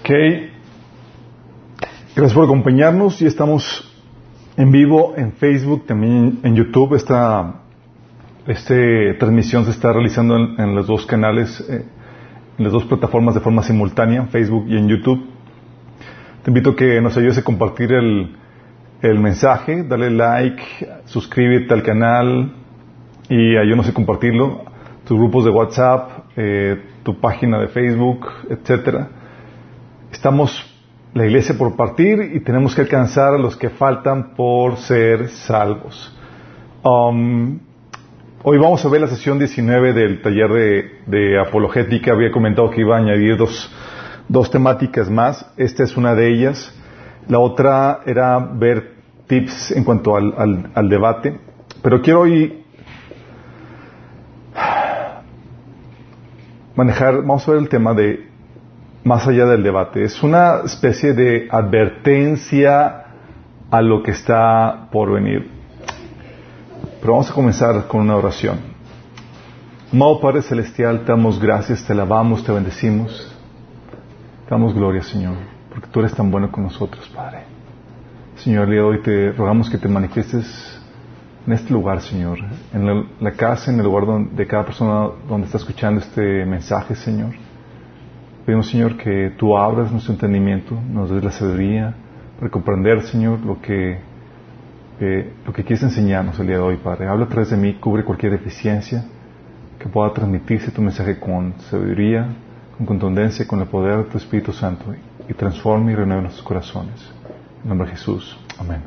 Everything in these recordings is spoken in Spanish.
Ok. Gracias por acompañarnos. Y estamos en vivo en Facebook, también en YouTube. Esta, esta transmisión se está realizando en, los dos canales, eh, en las dos plataformas de forma simultánea, Facebook y en YouTube. Te invito a que nos ayudes a compartir el, el mensaje, dale like, suscríbete al canal y ayúdanos a compartirlo, tus grupos de WhatsApp, eh, tu página de Facebook, etcétera. Estamos la iglesia por partir y tenemos que alcanzar a los que faltan por ser salvos. Um, hoy vamos a ver la sesión 19 del taller de, apologética. Había comentado que iba a añadir dos, dos temáticas más. Esta es una de ellas. La otra era ver tips en cuanto al, al debate. Pero quiero hoy manejar, vamos a ver el tema de más allá del debate. Es una especie de advertencia a lo que está por venir. Pero vamos a comenzar con una oración. Amado Padre Celestial, te damos gracias, te alabamos, te bendecimos. Te damos gloria, Señor, porque tú eres tan bueno con nosotros, Padre. Señor, de hoy te rogamos que te manifiestes en este lugar, Señor, en la, casa, en el lugar de cada persona donde está escuchando este mensaje, Señor. Pedimos, Señor, que tú abras nuestro entendimiento, nos des la sabiduría para comprender, Señor, lo que, eh, lo que quieres enseñarnos el día de hoy, Padre. Habla a de mí, cubre cualquier deficiencia, que pueda transmitirse tu mensaje con sabiduría, con contundencia, con el poder de tu Espíritu Santo y, transforme y renueve nuestros corazones. En nombre de Jesús. Amén.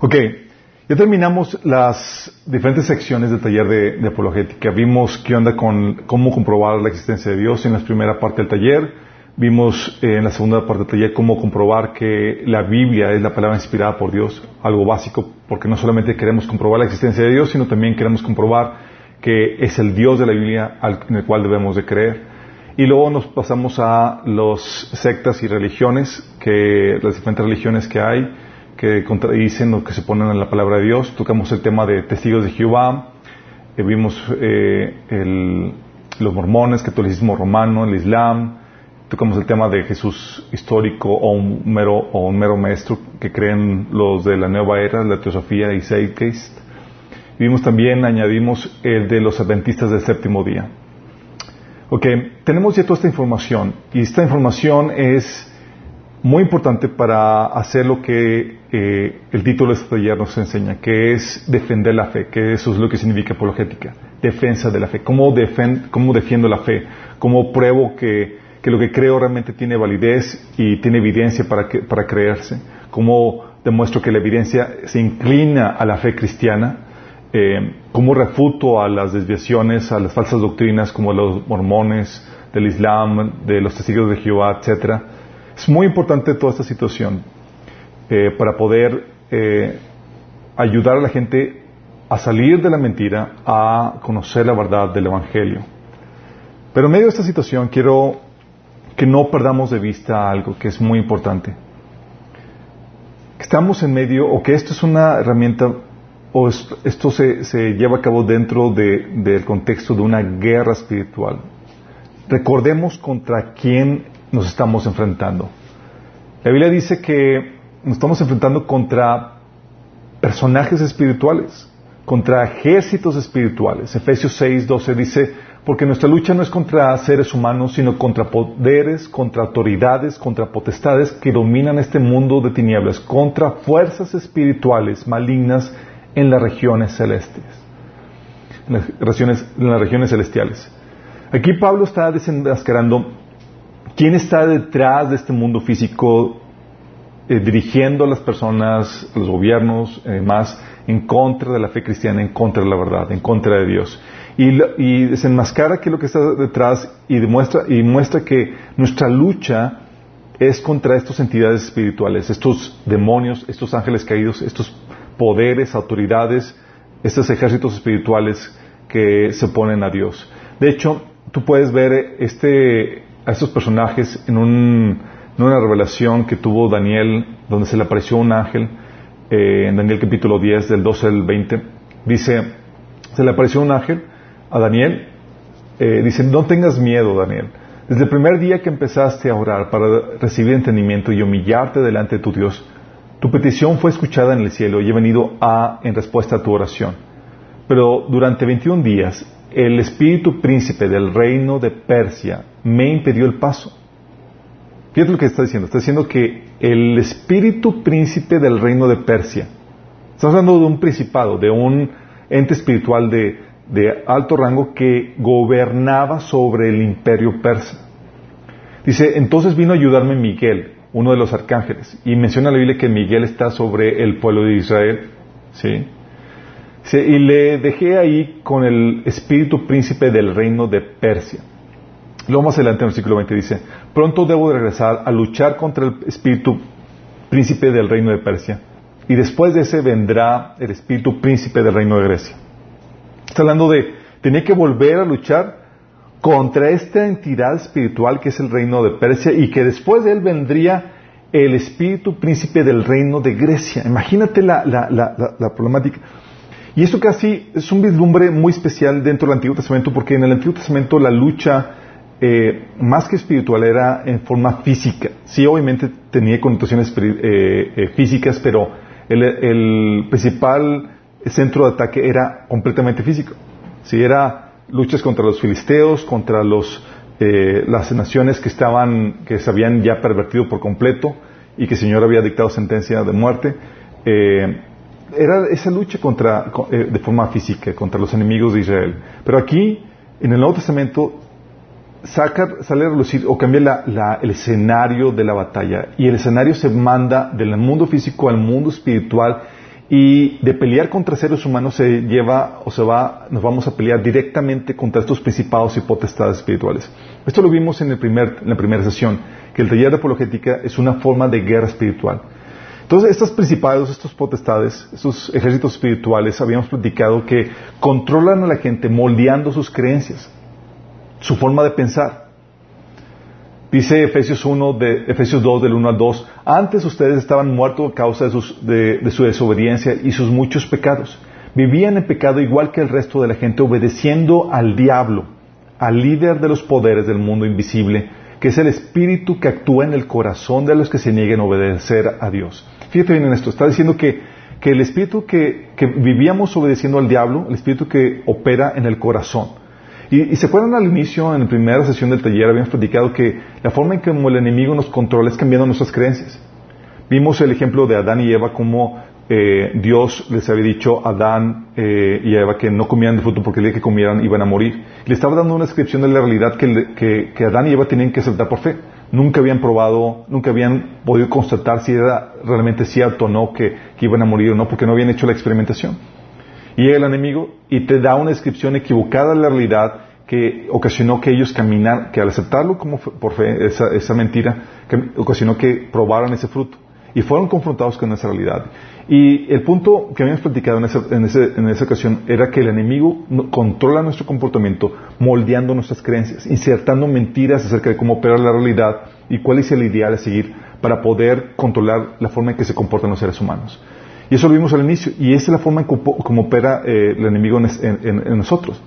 Ok. Ya terminamos las diferentes secciones del taller de, apologética. Vimos qué onda con cómo comprobar la existencia de Dios en la primera parte del taller. Vimos eh, en la segunda parte del taller cómo comprobar que la Biblia es la palabra inspirada por Dios, algo básico, porque no solamente queremos comprobar la existencia de Dios, sino también queremos comprobar que es el Dios de la Biblia en el cual debemos de creer. Y luego nos pasamos a las sectas y religiones, que las diferentes religiones que hay, que contradicen lo que se ponen en la palabra de Dios. Tocamos el tema de testigos de Jehová, eh, vimos eh, los mormones, catolicismo romano, el Islam, tocamos el tema de Jesús histórico o un mero, o un mero maestro que creen los de la nueva era, la teosofía y Zeitgeist. Vimos también, añadimos el de los adventistas del séptimo día. Ok, tenemos ya toda esta información y esta información es muy importante para hacer lo que eh, el título de este taller nos enseña, que es defender la fe, que eso es lo que significa apologética, defensa de la fe. ¿Cómo, cómo defiendo la fe? ¿Cómo pruebo que, lo que creo realmente tiene validez y tiene evidencia para, para creerse? ¿Cómo demuestro que la evidencia se inclina a la fe cristiana? Eh, ¿Cómo refuto a las desviaciones, a las falsas doctrinas como los mormones, del Islam, de los testigos de Jehová, etcétera? Es muy importante toda esta situación eh, para poder eh, ayudar a la gente a salir de la mentira, a conocer la verdad del Evangelio. Pero en medio de esta situación quiero que no perdamos de vista algo que es muy importante. Estamos en medio, o que esto es una herramienta, o esto se lleva a cabo dentro del contexto de una guerra espiritual. Recordemos contra quién nos estamos enfrentando. La Biblia dice que nos estamos enfrentando contra personajes espirituales, contra ejércitos espirituales. Efesios 6, 12 dice, porque nuestra lucha no es contra seres humanos, sino contra poderes, contra autoridades, contra potestades que dominan este mundo de tinieblas, contra fuerzas espirituales malignas en las regiones celestes, en las regiones, en las regiones celestiales. Aquí Pablo está desenmascarando ¿Quién está detrás de este mundo físico eh, dirigiendo a las personas, los gobiernos, más en contra de la fe cristiana, en contra de la verdad, en contra de Dios? Y, desenmascara qué es lo que está detrás y demuestra y muestra que nuestra lucha es contra estas entidades espirituales, estos demonios, estos ángeles caídos, estos poderes, autoridades, estos ejércitos espirituales que se oponen a Dios. De hecho, tú puedes ver este a estos personajes en, una revelación que tuvo Daniel, donde se le apareció un ángel, eh, en Daniel capítulo 10, del 12 al 20. Dice, se le apareció un ángel a Daniel eh, dice, no tengas miedo, Daniel. Desde el primer día que empezaste a orar para recibir entendimiento y humillarte delante de tu Dios, tu petición fue escuchada en el cielo y he venido a en respuesta a tu oración. Pero durante 21 días, el espíritu príncipe del reino de Persia me impidió el paso. Fíjate lo que está diciendo. Está diciendo que el espíritu príncipe del reino de Persia, estamos hablando de un principado, de un ente espiritual de, de alto rango que gobernaba sobre el imperio persa. Dice, entonces vino a ayudarme Miguel, uno de los arcángeles, y menciona la Biblia que Miguel está sobre el pueblo de Israel, ¿sí? Y le dejé ahí con el espíritu príncipe del reino de Persia. Luego más adelante en el versículo 20 dice, pronto debo de regresar a luchar contra el espíritu príncipe del reino de Persia, y después de ese vendrá el espíritu príncipe del reino de Grecia. Está hablando de, tenía que volver a luchar contra esta entidad espiritual que es el reino de Persia y que después de él vendría el espíritu príncipe del reino de Grecia. Imagínate la, la problemática. Y esto casi es un vislumbre muy especial dentro del Antiguo Testamento porque en el Antiguo Testamento la lucha eh, más que espiritual era en forma física. Sí, obviamente tenía connotaciones eh, eh, físicas, pero el, principal centro de ataque era completamente físico. Sí, era luchas contra los filisteos, contra los, las naciones que estaban, que se habían ya pervertido por completo y que el Señor había dictado sentencia de muerte era esa lucha contra, eh, de forma física contra los enemigos de Israel. Pero aquí, en el Nuevo Testamento, saca, sale a relucir o cambia el escenario de la batalla. Y el escenario se manda del mundo físico al mundo espiritual. Y de pelear contra seres humanos se lleva o se va, nos vamos a pelear directamente contra estos principados y potestades espirituales. Esto lo vimos en, el primer, en la primera sesión, que el taller de apologética es una forma de guerra espiritual. Entonces, estos principados, estos potestades, estos ejércitos espirituales, habíamos platicado que controlan a la gente moldeando sus creencias, su forma de pensar. Dice Efesios 1 de Efesios 2 del 1 al 2, antes ustedes estaban muertos a causa de, de su desobediencia y sus muchos pecados. Vivían en pecado igual que el resto de la gente, obedeciendo al diablo, al líder de los poderes del mundo invisible, que es el espíritu que actúa en el corazón de los que se nieguen a obedecer a Dios. Fíjate bien en esto, está diciendo que, el espíritu que, vivíamos obedeciendo al diablo, el espíritu que opera en el corazón. Y, se fueron al inicio, en la primera sesión del taller, habíamos platicado que la forma en que el enemigo nos controla es cambiando nuestras creencias. Vimos el ejemplo de Adán y Eva, como eh, Dios les había dicho a Adán eh, y Eva que no comieran de fruto porque el día que comieran iban a morir. Le estaba dando una descripción de la realidad que, que Adán y Eva tenían que aceptar por fe nunca habían probado, nunca habían podido constatar si era realmente cierto o no que, iban a morir o no, porque no habían hecho la experimentación. Y llega el enemigo y te da una descripción equivocada de la realidad que ocasionó que ellos caminaran, que al aceptarlo como por fe, esa, mentira, ocasionó que probaran ese fruto. Y fueron confrontados con esa realidad. Y el punto que habíamos platicado en esa, en, en esa ocasión era que el enemigo controla nuestro comportamiento moldeando nuestras creencias, insertando mentiras acerca de cómo opera la realidad y cuál es el ideal a seguir para poder controlar la forma en que se comportan los seres humanos. Y eso lo vimos al inicio, y esa es la forma en cómo opera eh, el enemigo en, nosotros.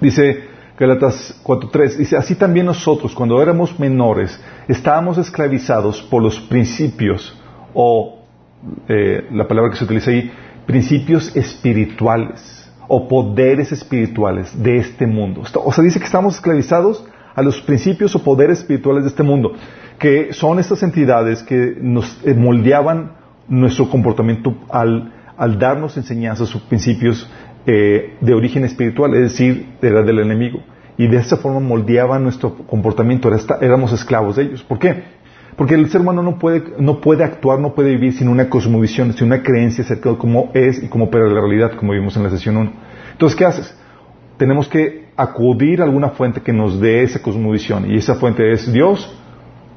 Dice Galatas 4.3, dice, así también nosotros, cuando éramos menores, estábamos esclavizados por los principios o eh, la palabra que se utiliza ahí, principios espirituales o poderes espirituales de este mundo. O sea, dice que estamos esclavizados a los principios o poderes espirituales de este mundo, que son estas entidades que nos eh, moldeaban nuestro comportamiento al, darnos enseñanzas o principios eh, de origen espiritual, es decir, era del enemigo. Y de esa forma moldeaban nuestro comportamiento, éramos esclavos de ellos. ¿Por qué? Porque el ser humano no puede, no puede actuar, no puede vivir sin una cosmovisión, sin una creencia acerca de cómo es y cómo opera la realidad, como vimos en la sesión 1. Entonces, ¿qué haces? Tenemos que acudir a alguna fuente que nos dé esa cosmovisión. Y esa fuente es Dios,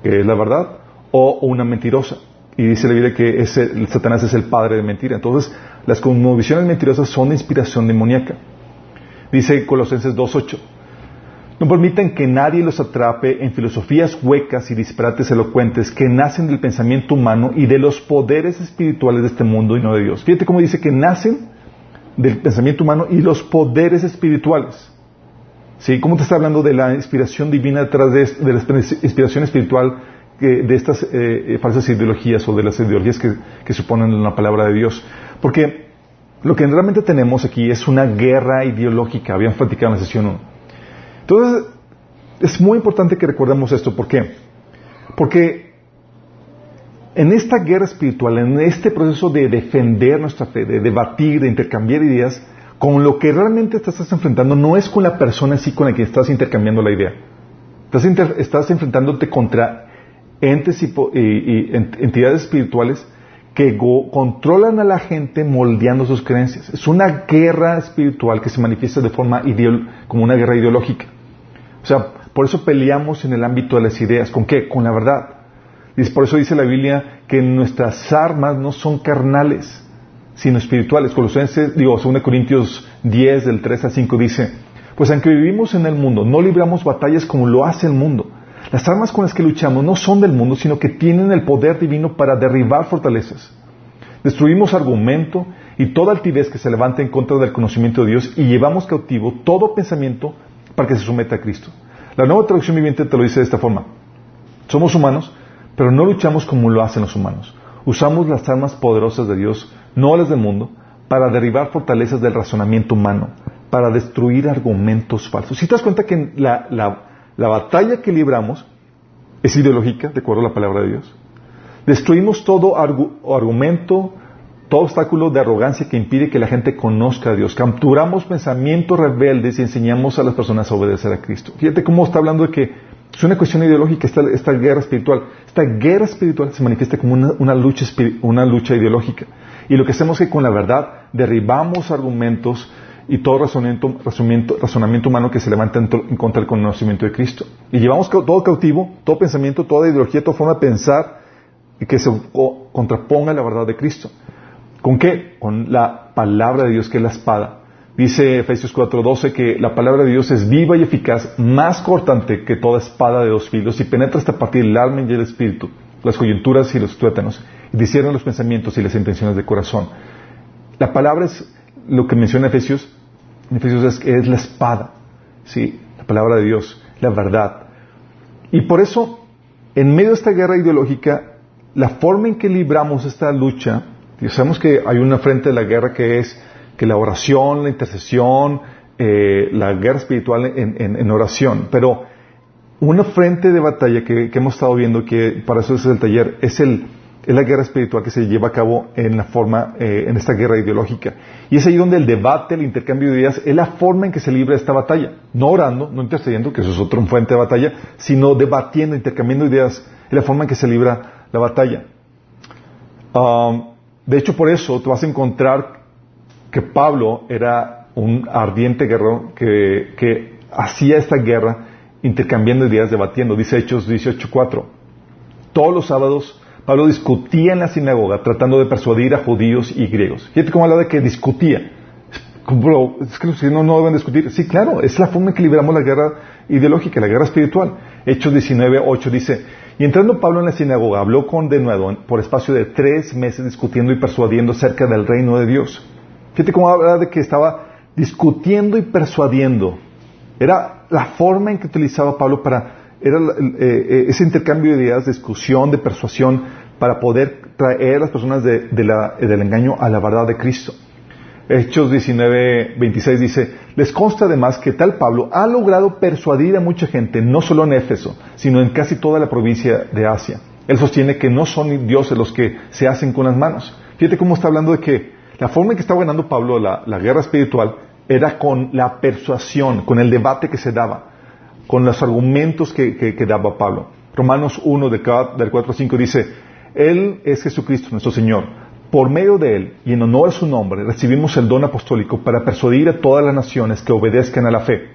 que es la verdad, o una mentirosa. Y dice la Biblia que ese, Satanás es el padre de mentira. Entonces, las cosmovisiones mentirosas son inspiración demoníaca. Dice Colosenses 2.8. No permitan que nadie los atrape en filosofías huecas y disparates elocuentes que nacen del pensamiento humano y de los poderes espirituales de este mundo y no de Dios. Fíjate cómo dice que nacen del pensamiento humano y los poderes espirituales. ¿Sí? ¿Cómo te está hablando de la inspiración divina detrás de, de la inspiración espiritual de estas eh, eh, falsas ideologías o de las ideologías que, que suponen la palabra de Dios? Porque lo que realmente tenemos aquí es una guerra ideológica. Habíamos platicado en la sesión 1. Entonces, es muy importante que recordemos esto. ¿Por qué? Porque en esta guerra espiritual, en este proceso de defender nuestra fe, de debatir, de intercambiar ideas, con lo que realmente te estás enfrentando no es con la persona así con la que estás intercambiando la idea. Estás, enfrentándote contra entes y entidades espirituales que controlan a la gente moldeando sus creencias. Es una guerra espiritual que se manifiesta de forma como una guerra ideológica. O sea, por eso peleamos en el ámbito de las ideas. ¿Con qué? Con la verdad. Y por eso dice la Biblia que nuestras armas no son carnales, sino espirituales. Colosenses, digo, 2 Corintios 10, del 3 al 5 dice, pues aunque vivimos en el mundo, no libramos batallas como lo hace el mundo. Las armas con las que luchamos no son del mundo, sino que tienen el poder divino para derribar fortalezas. Destruimos argumento y toda altivez que se levanta en contra del conocimiento de Dios y llevamos cautivo todo pensamiento para que se someta a Cristo. La nueva traducción viviente te lo dice de esta forma. Somos humanos, pero no luchamos como lo hacen los humanos. Usamos las armas poderosas de Dios, no las del mundo, para derribar fortalezas del razonamiento humano, para destruir argumentos falsos. Si te das cuenta que la, la batalla que libramos es ideológica, de acuerdo a la palabra de Dios. Destruimos todo argumento, todo obstáculo de arrogancia que impide que la gente conozca a Dios. Capturamos pensamientos rebeldes y enseñamos a las personas a obedecer a Cristo. Fíjate cómo está hablando de que es una cuestión ideológica esta, esta guerra espiritual. Esta guerra espiritual se manifiesta como una, lucha, una lucha ideológica. Y lo que hacemos es que con la verdad derribamos argumentos, y todo razonamiento, razonamiento, humano que se levanta en, contra del conocimiento de Cristo. Y llevamos todo cautivo, todo pensamiento, toda ideología, toda forma de pensar que se contraponga a la verdad de Cristo. ¿Con qué? Con la palabra de Dios que es la espada. Dice Efesios 4:12 que la palabra de Dios es viva y eficaz, más cortante que toda espada de dos filos y penetra hasta partir el alma y el espíritu, las coyunturas y los tuétanos, y los pensamientos y las intenciones del corazón. La palabra es lo que menciona Efesios, Efesios es, es la espada, ¿sí? la palabra de Dios, la verdad. Y por eso, en medio de esta guerra ideológica, la forma en que libramos esta lucha, sabemos que hay una frente de la guerra que es que la oración, la intercesión, eh, la guerra espiritual en, oración, pero una frente de batalla que, que, hemos estado viendo, que para eso es el taller, es el, es la guerra espiritual que se lleva a cabo en la forma, eh, en esta guerra ideológica. Y es ahí donde el debate, el intercambio de ideas, es la forma en que se libra esta batalla. No orando, no intercediendo, que eso es otra fuente de batalla, sino debatiendo, intercambiando ideas, es la forma en que se libra la batalla. Um, de hecho, por eso te vas a encontrar que Pablo era un ardiente guerrero que, hacía esta guerra intercambiando ideas, debatiendo. Dice Hechos 18.4. Todos los sábados Pablo discutía en la sinagoga tratando de persuadir a judíos y griegos. Fíjate cómo habla de que discutía. es que los cristianos no deben discutir. Sí, claro, es la forma en que liberamos la guerra ideológica, la guerra espiritual. Hechos 19, 8 dice, y entrando Pablo en la sinagoga, habló con de nuevo por espacio de tres meses discutiendo y persuadiendo acerca del reino de Dios. Fíjate cómo habla de que estaba discutiendo y persuadiendo. Era la forma en que utilizaba Pablo para era eh, eh, ese intercambio de ideas, discusión, de persuasión, para poder traer a las personas del engaño a la verdad de Cristo. Hechos 19, 26 dice, les consta además que tal Pablo ha logrado persuadir a mucha gente, no solo en Éfeso, sino en casi toda la provincia de Asia. Él sostiene que no son dioses los que se hacen con las manos. Fíjate cómo está hablando de que la forma en que estaba ganando Pablo la, guerra espiritual era con la persuasión, con el debate que se daba con los argumentos que, daba Pablo. Romanos 1 del 4 a 5 dice, Él es Jesucristo nuestro Señor. Por medio de Él y en honor a su nombre recibimos el don apostólico para persuadir a todas las naciones que obedezcan a la fe.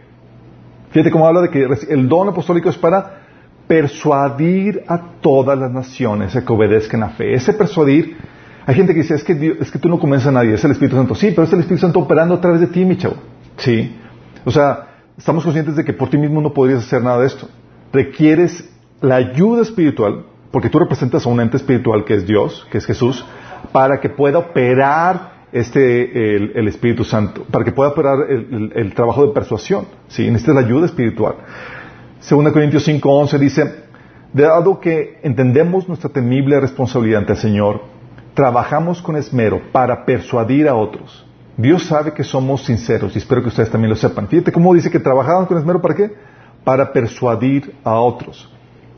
Fíjate cómo habla de que el don apostólico es para persuadir a todas las naciones a que obedezcan a la fe. Ese persuadir, hay gente que dice, es que, es que tú no convences a nadie, es el Espíritu Santo. Sí, pero es el Espíritu Santo operando a través de ti, mi chavo. Sí. O sea, estamos conscientes de que por ti mismo no podrías hacer nada de esto. Requieres la ayuda espiritual, porque tú representas a un ente espiritual que es Dios, que es Jesús, para que pueda operar este, el, Espíritu Santo, para que pueda operar el, trabajo de persuasión. ¿sí? Necesita la ayuda espiritual. 2 Corintios 5:11 dice, dado que entendemos nuestra temible responsabilidad ante el Señor, trabajamos con esmero para persuadir a otros. Dios sabe que somos sinceros y espero que ustedes también lo sepan. Fíjate cómo dice que trabajamos con esmero para qué? Para persuadir a otros.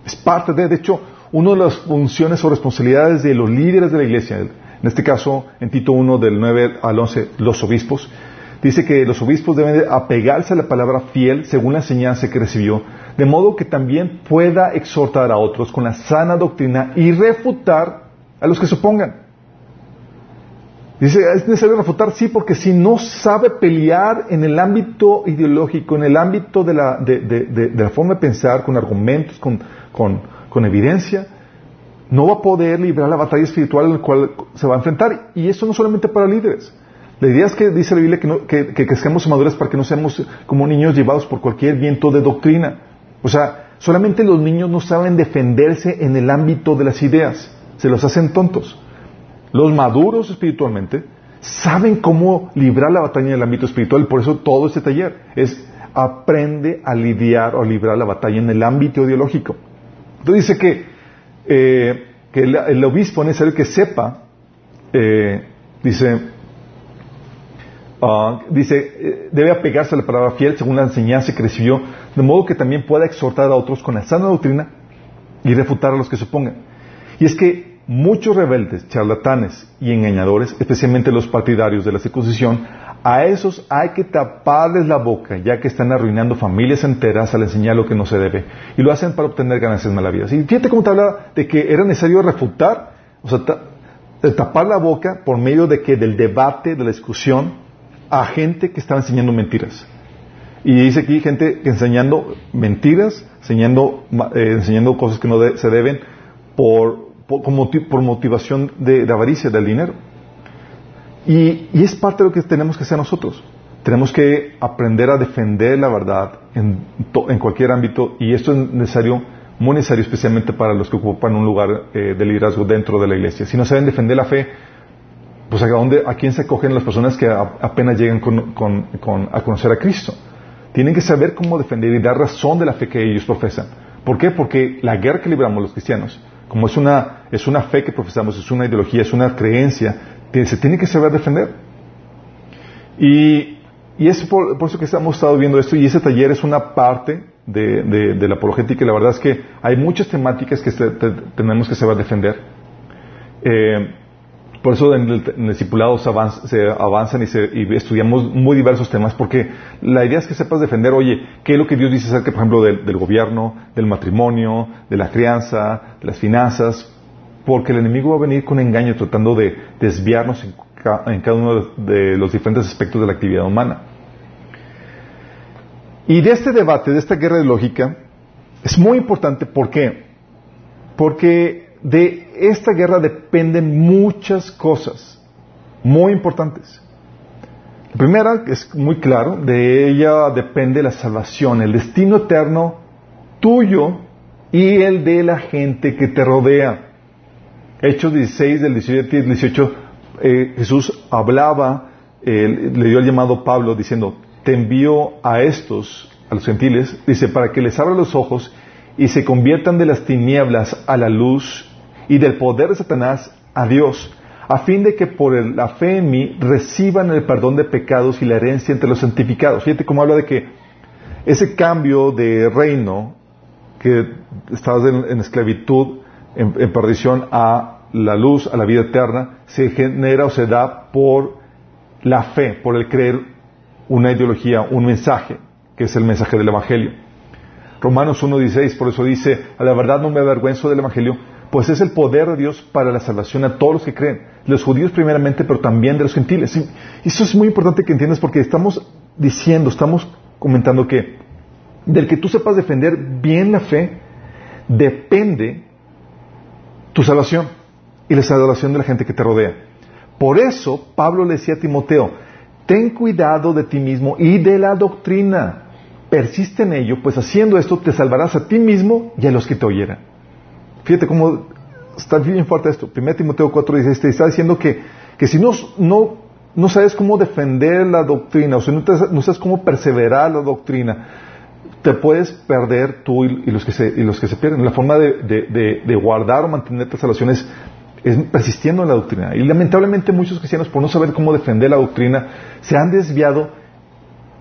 Es parte de, de hecho, una de las funciones o responsabilidades de los líderes de la iglesia, en este caso en Tito 1 del 9 al 11, los obispos, dice que los obispos deben apegarse a la palabra fiel según la enseñanza que recibió, de modo que también pueda exhortar a otros con la sana doctrina y refutar a los que se opongan. Dice, es necesario refutar, sí, porque si no sabe pelear en el ámbito ideológico, en el ámbito de la, de, la forma de pensar, con argumentos, con, con evidencia, no va a poder librar la batalla espiritual en la cual se va a enfrentar. Y eso no solamente para líderes. La idea es que dice la Biblia que, que, que, seamos madures para que no seamos como niños llevados por cualquier viento de doctrina. O sea, solamente los niños no saben defenderse en el ámbito de las ideas. Se los hacen tontos. Los maduros espiritualmente saben cómo librar la batalla en el ámbito espiritual. Por eso todo este taller es aprende a lidiar o a librar la batalla en el ámbito ideológico. Entonces dice que eh, que el, obispo es necesario que sepa, eh, dice, ah, dice, eh, debe apegarse a la palabra fiel según la enseñanza que recibió, de modo que también pueda exhortar a otros con la sana doctrina y refutar a los que se opongan. Y es que muchos rebeldes, charlatanes y engañadores, especialmente los partidarios de la circuncisión, a esos hay que taparles la boca, ya que están arruinando familias enteras al enseñar lo que no se debe. Y lo hacen para obtener ganancias malavidas. Y fíjate cómo te habla de que era necesario refutar, o sea, tapar la boca por medio de que del debate, de la discusión, a gente que estaba enseñando mentiras. Y dice aquí gente enseñando mentiras, enseñando, eh, enseñando cosas que no se deben por, por, motivación de avaricia del dinero. Y, es parte de lo que tenemos que hacer nosotros. Tenemos que aprender a defender la verdad en, en cualquier ámbito y esto es necesario, muy necesario especialmente para los que ocupan un lugar eh, de liderazgo dentro de la iglesia. Si no saben defender la fe, pues a, dónde, a quién se acogen las personas que apenas llegan a conocer a Cristo. Tienen que saber cómo defender y dar razón de la fe que ellos profesan. ¿Por qué? Porque la guerra que libramos los cristianos, como es una, es una fe que profesamos, es una ideología, es una creencia, se tiene que saber defender. Y, es por, eso que hemos estado viendo esto y ese taller es una parte de, la apologética y la verdad es que hay muchas temáticas que tenemos que saber defender. Eh, por eso en el, discipulado se, avanzan y, estudiamos muy diversos temas, porque la idea es que sepas defender, oye, qué es lo que Dios dice acerca, por ejemplo, del, del, gobierno, del matrimonio, de la crianza, de las finanzas, porque el enemigo va a venir con engaño tratando de desviarnos en, cada uno de los diferentes aspectos de la actividad humana. Y de este debate, de esta guerra de lógica, es muy importante, ¿por qué? Porque de esta guerra dependen muchas cosas muy importantes. La primera, es muy claro, de ella depende la salvación, el destino eterno tuyo y el de la gente que te rodea. Hechos 16, del 17 y 18, eh, Jesús hablaba, le dio el llamado Pablo diciendo, te envío a estos, a los gentiles, dice, para que les abra los ojos y se conviertan de las tinieblas a la luz y del poder de Satanás a Dios, a fin de que por la fe en mí reciban el perdón de pecados y la herencia entre los santificados. Fíjate cómo habla de que ese cambio de reino, que estabas en esclavitud, en, perdición a la luz, a la vida eterna, se genera o se da por la fe, por el creer una ideología, un mensaje, que es el mensaje del Evangelio. Romanos 1.16, por eso dice, a la verdad no me avergüenzo del Evangelio, pues es el poder de Dios para la salvación a todos los que creen, los judíos primeramente, pero también de los gentiles. Y eso es muy importante que entiendas porque estamos diciendo, estamos comentando que del que tú sepas defender bien la fe, depende tu salvación y la salvación de la gente que te rodea. Por eso Pablo le decía a Timoteo, ten cuidado de ti mismo y de la doctrina. Persiste en ello, pues haciendo esto te salvarás a ti mismo y a los que te oyeran. Fíjate cómo está bien fuerte esto. 1 Timoteo 4 dice, está diciendo que, que si no, no no sabes cómo defender la doctrina, o sea, no, sabes cómo perseverar la doctrina, te puedes perder tú y, los, que se, y los que se pierden. La forma de, guardar o mantener tus salvaciones es persistiendo en la doctrina. Y lamentablemente muchos cristianos, por no saber cómo defender la doctrina, se han desviado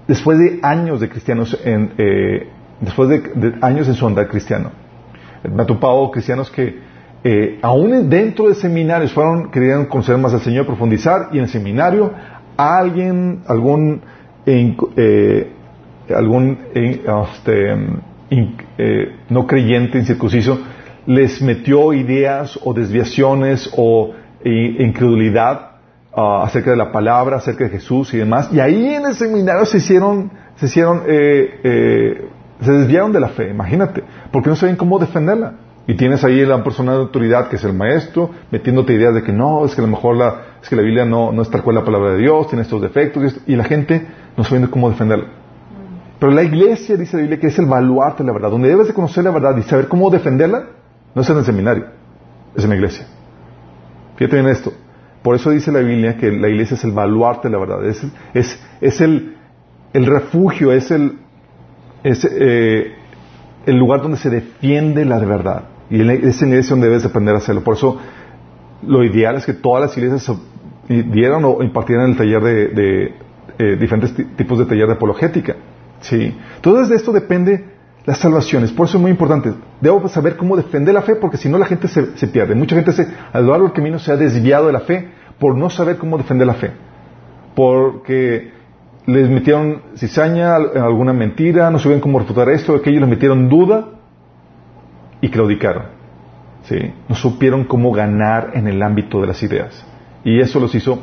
después de años de cristianos en, eh, después de, años en su andar cristiano. Me ha topado cristianos que eh, aún dentro de seminarios fueron, querían conocer más al Señor, profundizar, y en el seminario alguien, algún, eh, algún este, eh, no creyente, incircunciso, les metió ideas o desviaciones o incredulidad ah, acerca de la palabra, acerca de Jesús y demás. Y ahí en el seminario se hicieron, se hicieron, se desviaron de la fe, imagínate, porque no saben cómo defenderla. Y tienes ahí la persona de autoridad que es el maestro, metiéndote ideas de que no, es que a lo mejor la, es que la Biblia no, no es tal cual la palabra de Dios, tiene estos defectos, y, la gente no sabe cómo defenderla. Pero la iglesia, dice la Biblia, que es el baluarte de la verdad, donde debes de conocer la verdad y saber cómo defenderla, no es en el seminario, es en la iglesia. Fíjate bien esto. Por eso dice la Biblia que la iglesia es el baluarte de la verdad, es, el, refugio, es el, es, eh, el lugar donde se defiende la verdad. Y es en la iglesia donde debes aprender a hacerlo. Por eso, lo ideal es que todas las iglesias dieran o impartieran el taller de, eh, diferentes tipos de taller de apologética. ¿sí? Entonces, de esto depende las salvaciones. Por eso es muy importante. Debo saber cómo defender la fe, porque si no, la gente se, pierde. Mucha gente se, a lo largo del camino se ha desviado de la fe por no saber cómo defender la fe. Porque les metieron cizaña, alguna mentira, no sabían cómo refutar esto, aquello, les metieron duda y claudicaron. ¿sí? No supieron cómo ganar en el ámbito de las ideas. Y eso los hizo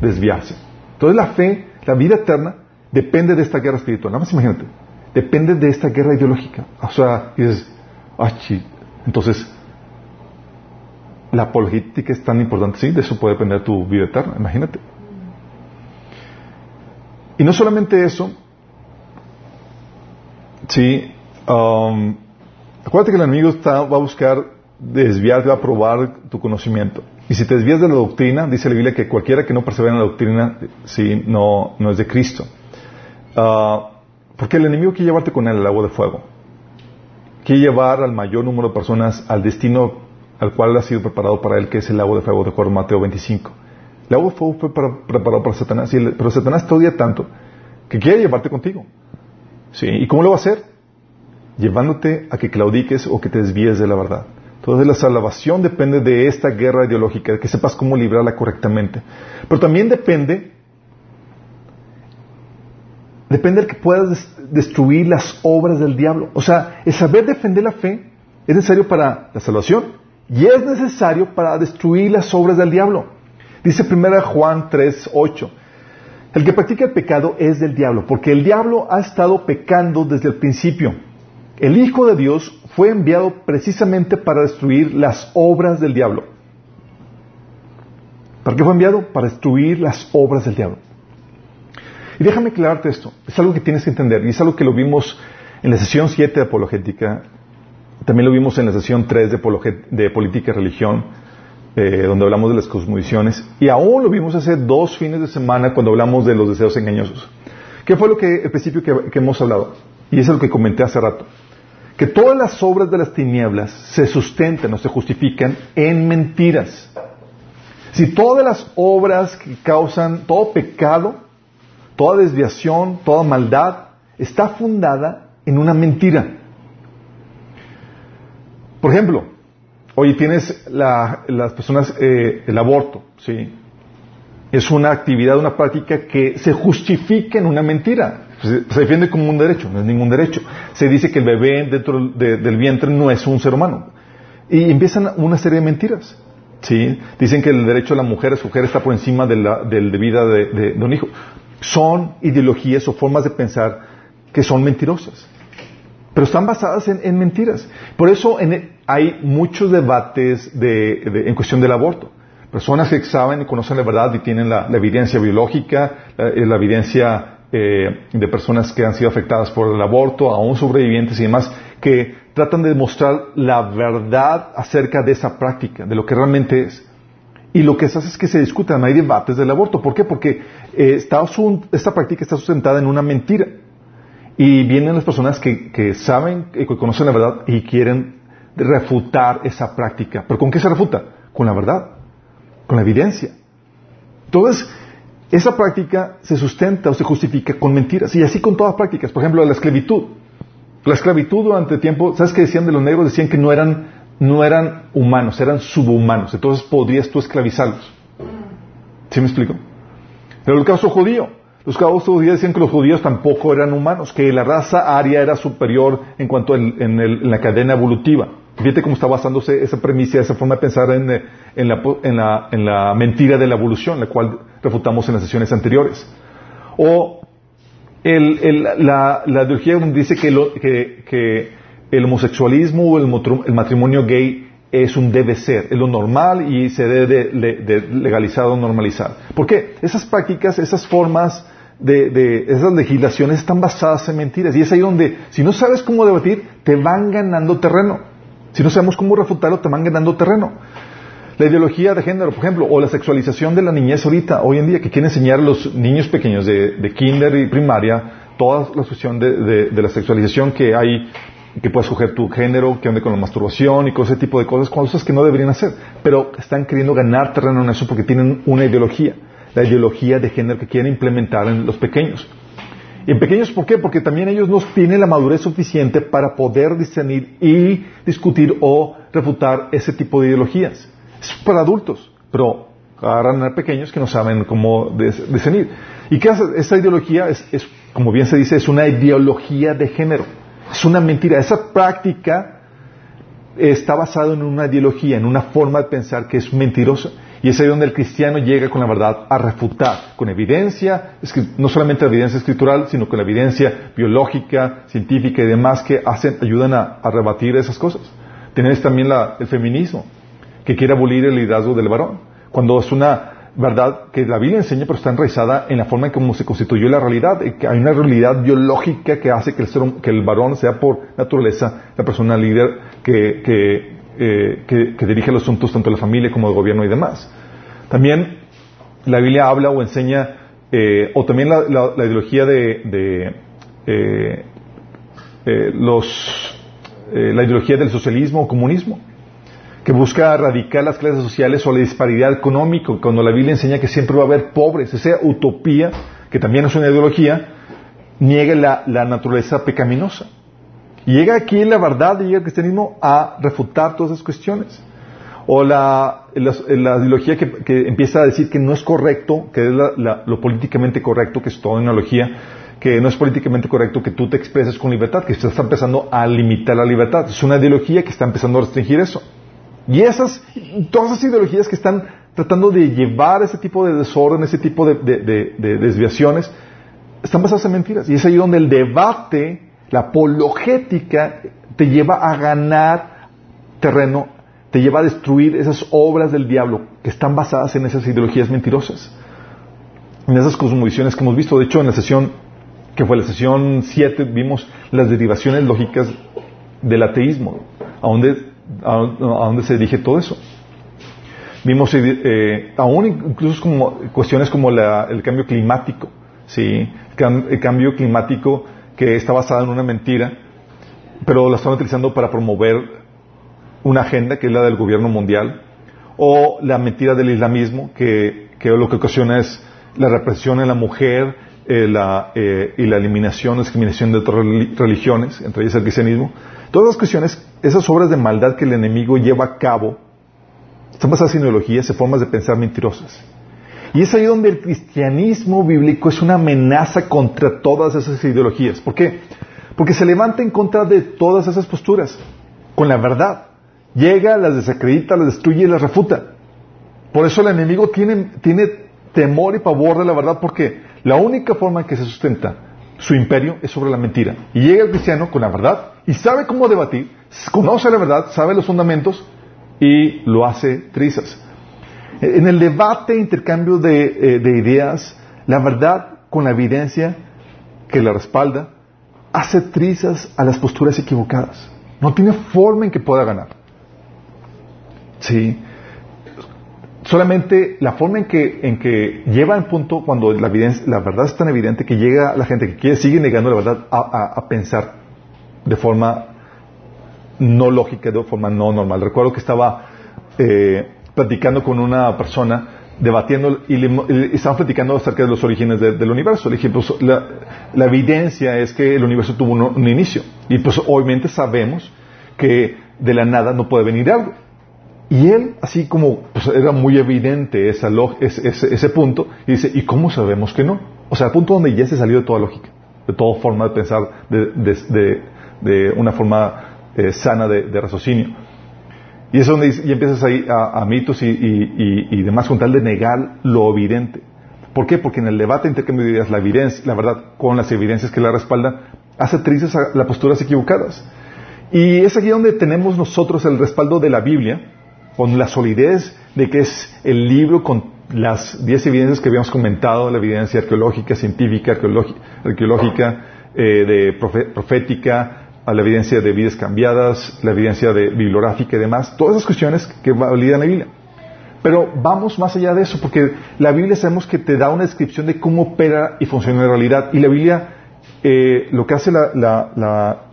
desviarse. Entonces la fe, la vida eterna, depende de esta guerra espiritual. Nada más imagínate. Depende de esta guerra ideológica. O sea, dices, ah, Entonces, la apologética es tan importante, sí, de eso puede depender tu vida eterna, imagínate. Y no solamente eso, sí, um, acuérdate que el enemigo está, va a buscar desviarte, va a probar tu conocimiento. Y si te desvías de la doctrina, dice la Biblia que cualquiera que no persevera en la doctrina, sí, no, no es de Cristo. Uh, porque el enemigo quiere llevarte con él al agua de fuego. Quiere llevar al mayor número de personas al destino al cual ha sido preparado para él, que es el agua de fuego, de acuerdo a Mateo 25. El agua de fuego fue preparado para Satanás, pero Satanás te odia tanto que quiere llevarte contigo. ¿Sí? ¿Y cómo lo va a hacer? Llevándote a que claudiques o que te desvíes de la verdad. Entonces la salvación depende de esta guerra ideológica, de que sepas cómo librarla correctamente. Pero también depende, depende de que puedas destruir las obras del diablo. O sea, el saber defender la fe es necesario para la salvación y es necesario para destruir las obras del diablo. Dice 1 Juan 3, 8. El que practica el pecado es del diablo, porque el diablo ha estado pecando desde el principio. El Hijo de Dios fue enviado precisamente para destruir las obras del diablo. ¿Para qué fue enviado? Para destruir las obras del diablo. Y déjame aclararte esto. Es algo que tienes que entender. Y es algo que lo vimos en la sesión 7 de apologética. También lo vimos en la sesión 3 de, política y religión eh, donde hablamos de las cosmovisiones, y aún lo vimos hace dos fines de semana cuando hablamos de los deseos engañosos. ¿Qué fue lo que, el principio que, hemos hablado? Y es lo que comenté hace rato. Que todas las obras de las tinieblas se sustentan o se justifican en mentiras. Si todas las obras que causan todo pecado, toda desviación, toda maldad, está fundada en una mentira. Por ejemplo, Oye, tienes las personas, eh, el aborto, ¿sí? Es una actividad, una práctica que se justifica en una mentira. Se, defiende como un derecho, no es ningún derecho. Se dice que el bebé dentro del vientre no es un ser humano. Y empiezan una serie de mentiras. ¿sí? Dicen que el derecho de la mujer a su mujer está por encima de, la, vida de, de un hijo. Son ideologías o formas de pensar que son mentirosas pero están basadas en, mentiras. Por eso hay muchos debates en cuestión del aborto. Personas que saben y conocen la verdad y tienen la, evidencia biológica, la, eh, evidencia eh, de personas que han sido afectadas por el aborto, aún sobrevivientes y demás, que tratan de demostrar la verdad acerca de esa práctica, de lo que realmente es. Y lo que se hace es que se discutan, hay debates del aborto. ¿Por qué? Porque eh, esta práctica está sustentada en una mentira. Y vienen las personas que, que saben, que conocen la verdad y quieren refutar esa práctica. ¿Pero con qué se refuta? Con la verdad, con la evidencia. Entonces, esa práctica se sustenta o se justifica con mentiras. Y así con todas prácticas. Por ejemplo, la esclavitud. La esclavitud durante tiempo, ¿sabes qué decían de los negros? Decían que no eran, no eran humanos, eran subhumanos. Entonces podrías tú esclavizarlos. ¿Sí me explico? Pero el caso judío. Los casos judíos decían que los judíos tampoco eran humanos, que la raza aria era superior en cuanto en, la cadena evolutiva. Fíjate cómo está basándose esa premisa, esa forma de pensar en, en, la, la, en, la, mentira de la evolución, la cual refutamos en las sesiones anteriores. O el, la, la, dice que, lo, que, el homosexualismo o el, matrimonio gay es un debe ser, es lo normal y se debe de, de legalizar o normalizar. ¿Por qué? Esas prácticas, esas formas de, de, esas legislaciones están basadas en mentiras. Y es ahí donde, si no sabes cómo debatir, te van ganando terreno. Si no sabemos cómo refutarlo, te van ganando terreno. La ideología de género, por ejemplo, o la sexualización de la niñez ahorita, hoy en día, que quiere enseñar a los niños pequeños de, kinder y primaria toda la cuestión de, la sexualización que hay, que puedes escoger tu género, que ande con la masturbación y con ese tipo de cosas, cosas que no deberían hacer. Pero están queriendo ganar terreno en eso porque tienen una ideología, la ideología de género que quieren implementar en los pequeños. Y en pequeños, ¿por qué? Porque también ellos no tienen la madurez suficiente para poder discernir y discutir o refutar ese tipo de ideologías. Es para adultos, pero agarran a pequeños que no saben cómo discernir. ¿Y qué hace? Esa ideología es, es, como bien se dice, es una ideología de género. Es una mentira. Esa práctica está basada en una ideología, en una forma de pensar que es mentirosa. Y es ahí donde el cristiano llega con la verdad a refutar, con evidencia, no solamente evidencia escritural, sino con la evidencia biológica, científica y demás que hacen, ayudan a, rebatir esas cosas. Tienes también el feminismo, que quiere abolir el liderazgo del varón, cuando es una verdad que la Biblia enseña, pero está enraizada en la forma en cómo se constituyó la realidad, que hay una realidad biológica que hace que el, que el varón sea por naturaleza la persona líder que, que eh, que, dirige los asuntos tanto de la familia como del gobierno y demás. También la Biblia habla o enseña, eh, o también la, ideología de, eh, los, la ideología del socialismo o comunismo, que busca erradicar las clases sociales o la disparidad económica, cuando la Biblia enseña que siempre va a haber pobres, esa utopía, que también es una ideología, niega la naturaleza pecaminosa. Llega aquí la verdad, llega el cristianismo a refutar todas esas cuestiones. O la, ideología que, empieza a decir que no es correcto, que es lo políticamente correcto, que es toda una ideología, que no es políticamente correcto que tú te expreses con libertad, que se está empezando a limitar la libertad. Es una ideología que está empezando a restringir eso. Y esas, todas esas ideologías que están tratando de llevar ese tipo de desorden, ese tipo de, de desviaciones, están basadas en mentiras. Y es ahí donde el debate la apologética te lleva a ganar terreno, te lleva a destruir esas obras del diablo que están basadas en esas ideologías mentirosas, en esas cosmovisiones que hemos visto. De hecho, en la sesión, que fue la sesión 7, vimos las derivaciones lógicas del ateísmo, a dónde, a, se dirige todo eso. Vimos eh, aún incluso como cuestiones como el cambio climático, ¿sí? el cambio climático que está basada en una mentira, pero la están utilizando para promover una agenda que es la del gobierno mundial, o la mentira del islamismo, que, lo que ocasiona es la represión en la mujer eh, la, eh, y la eliminación, discriminación de otras religiones, entre ellas el cristianismo. Todas las cuestiones, esas obras de maldad que el enemigo lleva a cabo, están basadas en ideologías y formas de pensar mentirosas. Y es ahí donde el cristianismo bíblico es una amenaza contra todas esas ideologías. ¿Por qué? Porque se levanta en contra de todas esas posturas, con la verdad. Llega, las desacredita, las destruye y las refuta. Por eso el enemigo tiene, tiene temor y pavor de la verdad, porque la única forma en que se sustenta su imperio es sobre la mentira. Y llega el cristiano con la verdad y sabe cómo debatir, conoce la verdad, sabe los fundamentos y lo hace trizas. En el debate, intercambio eh, de, ideas, la verdad con la evidencia que la respalda, hace trizas a las posturas equivocadas. No tiene forma en que pueda ganar. Sí. Solamente la forma en que, en que lleva al punto cuando la, la verdad es tan evidente que llega la gente que quiere, sigue negando la verdad a, pensar de forma no lógica, de forma no normal. Recuerdo que estaba eh, platicando con una persona debatiendo y, le, estaban platicando acerca de los orígenes del universo. Le dije, pues la, evidencia es que el universo tuvo un, inicio. Y pues obviamente sabemos que de la nada no puede venir algo. Y él, así como pues, era muy evidente esa ese, ese, punto, y dice, ¿y cómo sabemos que no? O sea, al punto donde ya se salió de toda lógica, de toda forma de pensar, de, de, una forma eh, sana de, raciocinio. Y es donde y empiezas ahí a, mitos y, y, demás con tal de negar lo evidente. ¿Por qué? Porque en el debate intercambio de ideas, la evidencia, la verdad, con las evidencias que la respaldan, hace tristes las posturas equivocadas. Y es aquí donde tenemos nosotros el respaldo de la Biblia, con la solidez de que es el libro con las diez evidencias que habíamos comentado, la evidencia arqueológica, científica, arqueológica, eh, de profética, la evidencia de vidas cambiadas, la evidencia de bibliográfica y demás, todas esas cuestiones que validan la Biblia. Pero vamos más allá de eso, porque la Biblia sabemos que te da una descripción de cómo opera y funciona en realidad. Y la Biblia, eh, lo que hace la,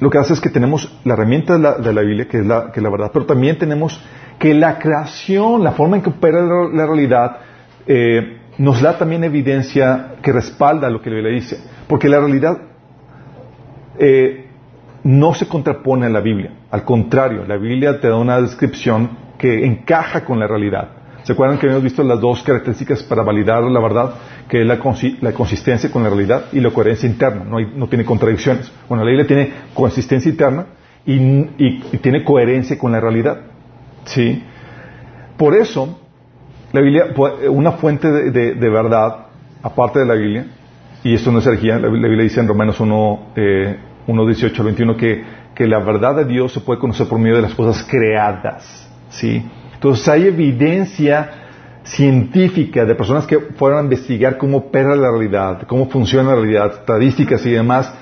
lo que hace es que tenemos la herramienta de la, Biblia, que es la, que la verdad, pero también tenemos que la creación, la forma en que opera la, realidad, eh, nos da también evidencia que respalda lo que la Biblia dice. Porque la realidad eh, no se contrapone a la Biblia. Al contrario, la Biblia te da una descripción que encaja con la realidad. ¿Se acuerdan que habíamos visto las dos características para validar la verdad? Que es la, consistencia con la realidad y la coherencia interna. No, tiene contradicciones. Bueno, la Biblia tiene consistencia interna y, tiene coherencia con la realidad. ¿Sí? Por eso, la Biblia, una fuente de, verdad, aparte de la Biblia, y esto no es herejía, la, Biblia dice en Romanos 1, eh, 1 18 al 21 que, que la verdad de Dios se puede conocer por medio de las cosas creadas. ¿Sí? Entonces hay evidencia científica de personas que fueron a investigar cómo opera la realidad, cómo funciona la realidad, estadísticas y demás,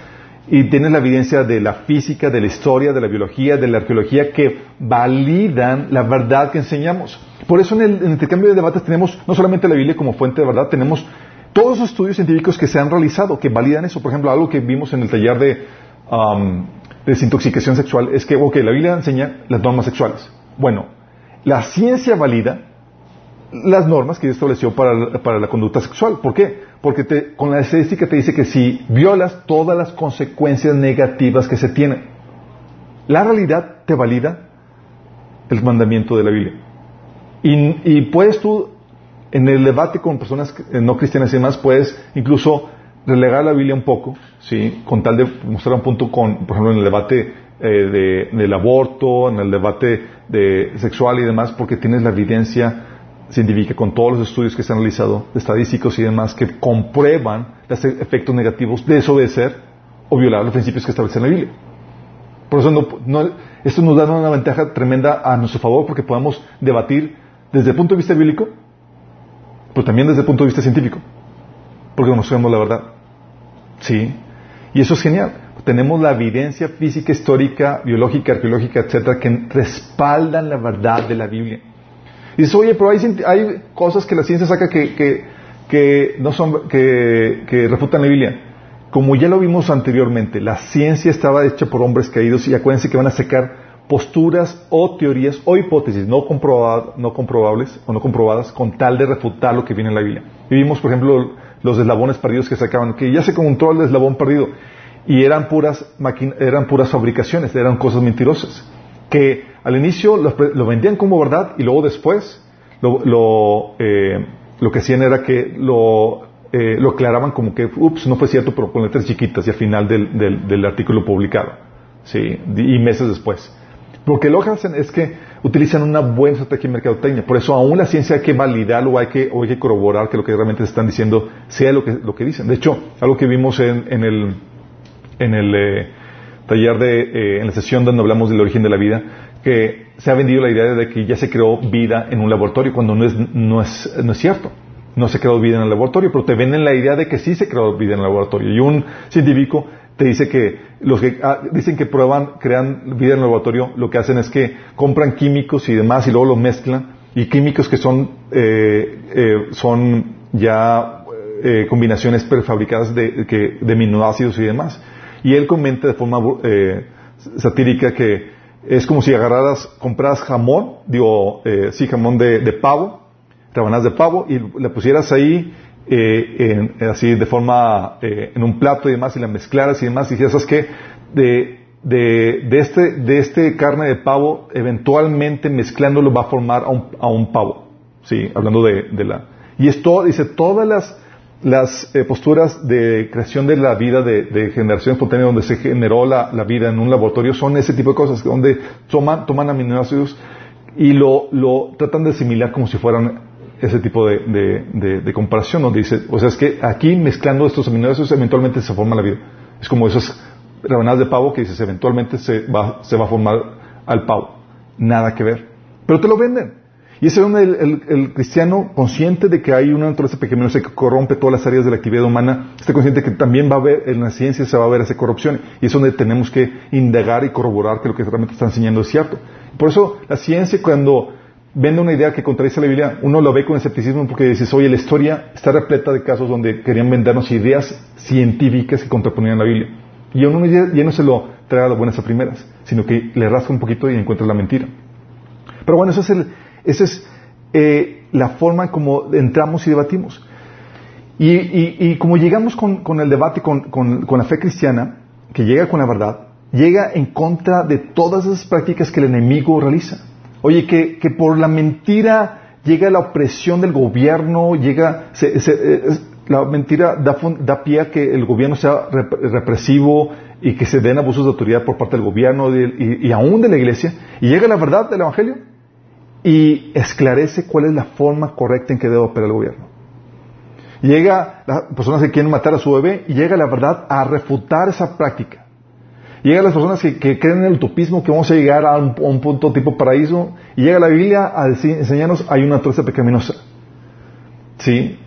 y tienes la evidencia de la física, de la historia, de la biología, de la arqueología que validan la verdad que enseñamos. Por eso en el, intercambio de debates tenemos no solamente la Biblia como fuente de verdad, tenemos todos los estudios científicos que se han realizado, que validan eso. Por ejemplo, algo que vimos en el taller de um, desintoxicación sexual es que, ok, la Biblia enseña las normas sexuales. Bueno, la ciencia valida las normas que estableció para, para la conducta sexual. ¿Por qué? Porque con la estadística te dice que si violas todas las consecuencias negativas que se tienen, la realidad te valida el mandamiento de la Biblia. Y, puedes tú, en el debate con personas no cristianas y demás, puedes incluso relegar la Biblia un poco, ¿sí? Con tal de mostrar un punto con, por ejemplo, en el debate eh, del aborto, en el debate de sexual y demás, porque tienes la evidencia científica con todos los estudios que se han realizado, estadísticos y demás, que comprueban los efectos negativos de desobedecer o violar los principios que establece la Biblia. Por eso no, esto nos da una ventaja tremenda a nuestro favor porque podemos debatir desde el punto de vista bíblico, pero también desde el punto de vista científico, porque conocemos la verdad. Sí, y eso es genial tenemos la evidencia física, histórica, biológica, arqueológica, etcétera, que respaldan la verdad de la Biblia. Y dices, oye, pero hay, cosas que la ciencia saca que, que, no son, que, que refutan la Biblia. Como ya lo vimos anteriormente, la ciencia estaba hecha por hombres caídos y acuérdense que van a sacar posturas o teorías o hipótesis no, no comprobables o no comprobadas con tal de refutar lo que viene en la Biblia. vimos, por ejemplo, los eslabones perdidos que sacaban, que ya se encontró el eslabón perdido y eran puras, eran puras fabricaciones, eran cosas mentirosas, que al inicio lo, vendían como verdad y luego después lo, lo, eh, lo que hacían era que lo, eh, lo aclaraban como que, ups, no fue cierto, pero con letras chiquitas y al final del, del, del artículo publicado, ¿sí? y meses después. Lo que lo hacen es que utilizan una buena estrategia de mercadotecnia. Por eso aún la ciencia hay que validarlo o hay que, o hay que corroborar que lo que realmente están diciendo sea lo que, lo que dicen. De hecho, algo que vimos en, en el en el eh, taller de, eh, en la sesión donde hablamos del origen de la vida, que se ha vendido la idea de que ya se creó vida en un laboratorio, cuando no es, no es, no es cierto. No se creó vida en el laboratorio, pero te venden la idea de que sí se creó vida en el laboratorio. Y un científico te dice que los que ah, dicen que prueban, crean vida en el laboratorio, lo que hacen es que compran químicos y demás y luego lo mezclan y químicos que son, eh, eh, son ya eh, combinaciones prefabricadas de, que, de aminoácidos y demás. Y él comenta de forma satírica que es como si agarraras, compraras jamón, digo, sí, jamón de, de, pavo, rebanadas de pavo, y le pusieras ahí así de forma, en un plato y demás, y la mezclaras y demás, y dijeras, ¿sabes qué? De, de, de, este, de este carne de pavo, eventualmente mezclándolo va a formar a un, a un pavo. Sí, hablando de, de la. Y esto, dice, todas las, las eh, posturas de creación de la vida, de, de generación espontánea, donde se generó la, la, vida en un laboratorio, son ese tipo de cosas, donde toman, toman aminoácidos y lo, lo tratan de asimilar como si fueran ese tipo de, de, comparación, donde dice, o sea, es que aquí mezclando estos aminoácidos eventualmente se forma la vida. Es como esas rebanadas de pavo que dices, eventualmente se va, se va a formar al pavo. Nada que ver. Pero te lo venden. Y ese es donde el, cristiano, consciente de que hay una naturaleza pecaminosa que corrompe todas las áreas de la actividad humana, está consciente que también va a haber, en la ciencia se va a ver esa corrupción. Y es donde tenemos que indagar y corroborar que lo que realmente está enseñando es cierto. Por eso, la ciencia, cuando vende una idea que contradice la Biblia, uno lo ve con escepticismo porque dices, oye, la historia está repleta de casos donde querían vendernos ideas científicas que contraponían la Biblia. Y uno ya no se lo trae a las buenas a primeras, sino que le rasca un poquito y encuentra la mentira. Pero bueno, esa es eh, la forma como entramos y debatimos. Y, como llegamos con, el debate, con, la fe cristiana, que llega con la verdad, llega en contra de todas esas prácticas que el enemigo realiza. Oye, que, por la mentira llega la opresión del gobierno, llega, eh, la mentira da, pie a que el gobierno sea represivo y que se den abusos de autoridad por parte del gobierno y, aún de la iglesia, y llega la verdad del Evangelio y esclarece cuál es la forma correcta en que debe operar el gobierno. Llega las personas que quieren matar a su bebé y llega la verdad a refutar esa práctica. Llega las personas que, creen en el utopismo que vamos a llegar a un, punto tipo paraíso y llega la Biblia a enseñarnos hay una troza pecaminosa. ¿Sí?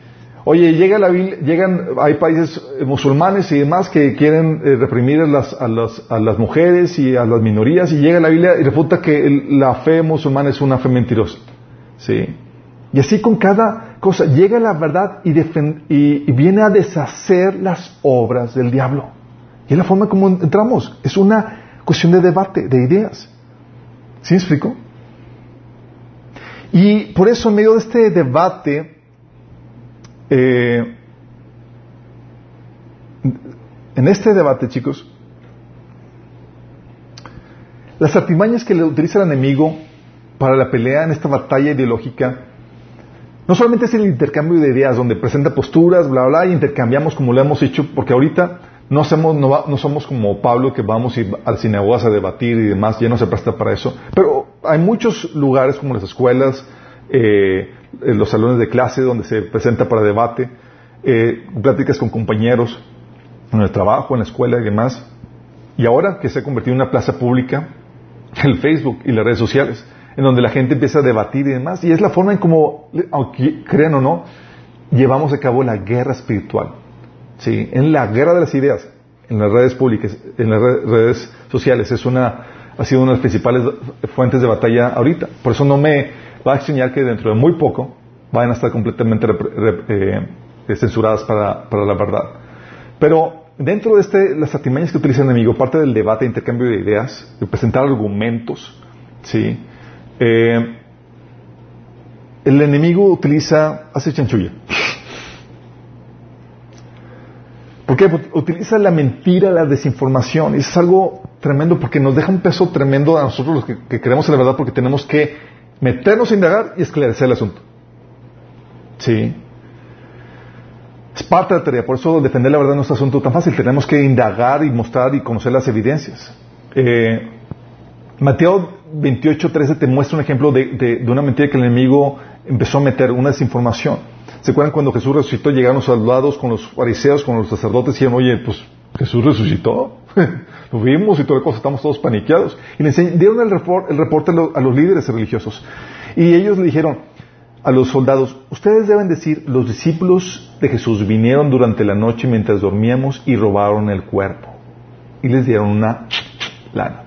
Oye, llega la, llegan, hay países musulmanes y demás que quieren eh, reprimir a las, a, las, mujeres y a las minorías y llega la Biblia y refuta que la fe musulmana es una fe mentirosa. ¿Sí? Y así con cada cosa, llega la verdad y, y, viene a deshacer las obras del diablo. Y la forma como entramos. Es una cuestión de debate, de ideas. ¿Sí me explico? Y por eso en medio de este debate, eh, en este debate, chicos, las artimañas que le utiliza el enemigo para la pelea en esta batalla ideológica, no solamente es el intercambio de ideas, donde presenta posturas, bla, bla, y intercambiamos como lo hemos hecho, porque ahorita no somos, no, somos como Pablo que vamos a ir al sinagogas a debatir y demás, ya no se presta para eso. Pero hay muchos lugares como las escuelas, eh, los salones de clase donde se presenta para debate, eh, pláticas con compañeros en el trabajo, en la escuela y demás. Y ahora que se ha convertido en una plaza pública, el Facebook y las redes sociales, en donde la gente empieza a debatir y demás. Y es la forma en como, aunque crean o no, llevamos a cabo la guerra espiritual. ¿Sí? En la guerra de las ideas, en las redes públicas, en las redes sociales, es una, ha sido una de las principales fuentes de batalla ahorita. Por eso no me, va a enseñar que dentro de muy poco van a estar completamente eh, censuradas para, la verdad. Pero dentro de este, las artimañas que utiliza el enemigo, parte del debate, de intercambio de ideas, de presentar argumentos, ¿sí? Eh, el enemigo utiliza, hace chanchulla. Porque utiliza la mentira, la desinformación. Y es algo tremendo porque nos deja un peso tremendo a nosotros los que, que creemos en la verdad porque tenemos que meternos a indagar y esclarecer el asunto. Sí. Es parte de la tarea, por eso defender la verdad no es un asunto tan fácil. Tenemos que indagar y mostrar y conocer las evidencias. Eh, Mateo 28, 13 te muestra un ejemplo de, una mentira que el enemigo empezó a meter, una desinformación. ¿Se acuerdan cuando Jesús resucitó? Llegaron los soldados con los fariseos, con los sacerdotes y dijeron, oye, pues Jesús resucitó. Lo vimos y toda cosa, estamos todos paniqueados. Y le dieron el, reporte a los líderes religiosos. Y ellos le dijeron a los soldados, ustedes deben decir, los discípulos de Jesús vinieron durante la noche mientras dormíamos y robaron el cuerpo. Y les dieron una lana.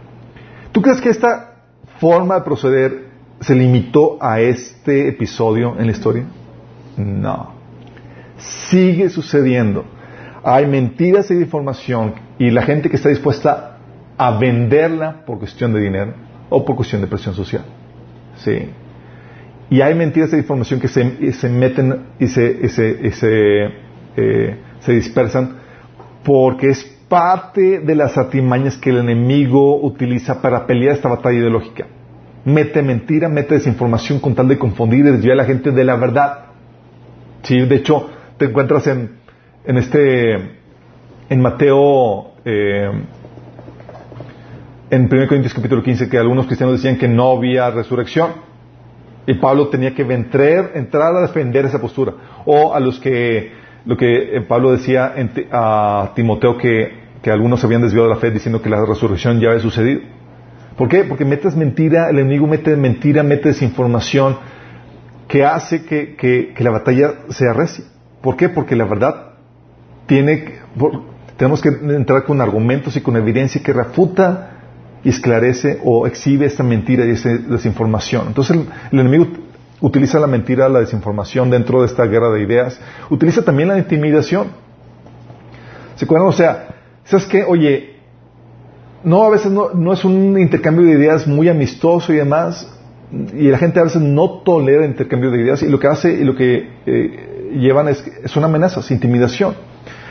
¿Tú crees que esta forma de proceder se limitó a este episodio en la historia? No. Sigue sucediendo. Hay mentiras y información y la gente que está dispuesta a venderla por cuestión de dinero o por cuestión de presión social. Sí. Y hay mentiras y información que se, meten y se, se, eh, se dispersan porque es parte de las artimañas que el enemigo utiliza para pelear esta batalla ideológica. Mete mentira, mete desinformación con tal de confundir y desviar a la gente de la verdad. Sí, de hecho, te encuentras en, en este, en Mateo, eh, en 1 Corintios capítulo 15, que algunos cristianos decían que no había resurrección. Y Pablo tenía que entrar, entrar a defender esa postura. O a los que, lo que eh, Pablo decía a Timoteo que, que algunos habían desviado la fe diciendo que la resurrección ya había sucedido. ¿Por qué? Porque metes mentira, el enemigo mete mentira, mete desinformación que hace que, que, la batalla sea recia. ¿Por qué? Porque la verdad tiene, tenemos que entrar con argumentos y con evidencia que refuta y esclarece o exhibe esta mentira y esa desinformación. Entonces el, enemigo utiliza la mentira, la desinformación dentro de esta guerra de ideas. Utiliza también la intimidación. ¿Se acuerdan? O sea, ¿sabes qué? Oye, no, a veces no, es un intercambio de ideas muy amistoso y demás, y la gente a veces no tolera intercambio de ideas, y lo que hace y lo que eh, llevan es, son amenazas, intimidación.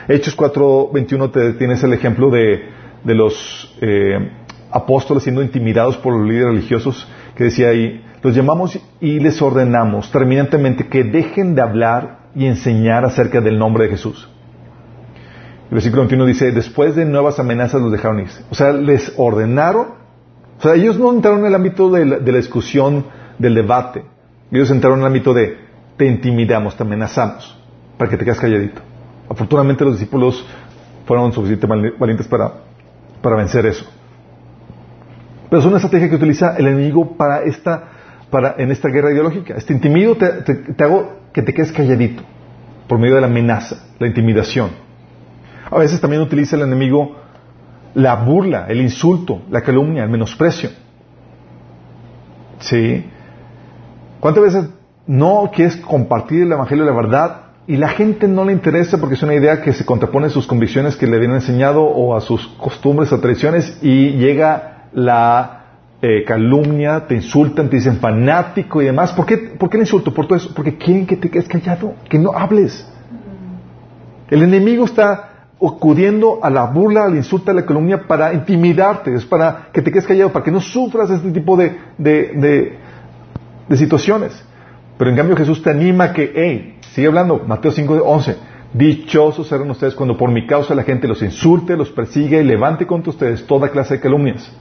Hechos 4.21 te tienes el ejemplo de, de los eh, apóstoles siendo intimidados por los líderes religiosos, que decía ahí, los llamamos y les ordenamos terminantemente que dejen de hablar y enseñar acerca del nombre de Jesús. El versículo 21 dice, después de nuevas amenazas los dejaron ir. O sea, les ordenaron, o sea, ellos no entraron en el ámbito de la, discusión, del debate, ellos entraron en el ámbito de, te intimidamos, te amenazamos, para que te quedes calladito. Afortunadamente los discípulos fueron suficientemente valientes para, para vencer eso. Pero es una estrategia que utiliza el enemigo para esta, para, en esta guerra ideológica. Este intimido te, te, hago que te quedes calladito por medio de la amenaza, la intimidación. A veces también utiliza el enemigo la burla, el insulto, la calumnia, el menosprecio. ¿Sí? ¿Cuántas veces no quieres compartir el Evangelio de la verdad y la gente no le interesa porque es una idea que se contrapone a sus convicciones que le habían enseñado o a sus costumbres o tradiciones y llega la eh, calumnia, te insultan, te dicen fanático y demás. ¿Por qué, ¿Por qué el insulto? Por todo eso. Porque quieren que te quedes callado, que no hables. El enemigo está acudiendo a la burla, al insulto, a la calumnia para intimidarte, es para que te quedes callado, para que no sufras este tipo de, de, situaciones. Pero en cambio Jesús te anima que, hey, sigue hablando, Mateo 5, 11, dichosos serán ustedes cuando por mi causa la gente los insulte, los persigue y levante contra ustedes toda clase de calumnias.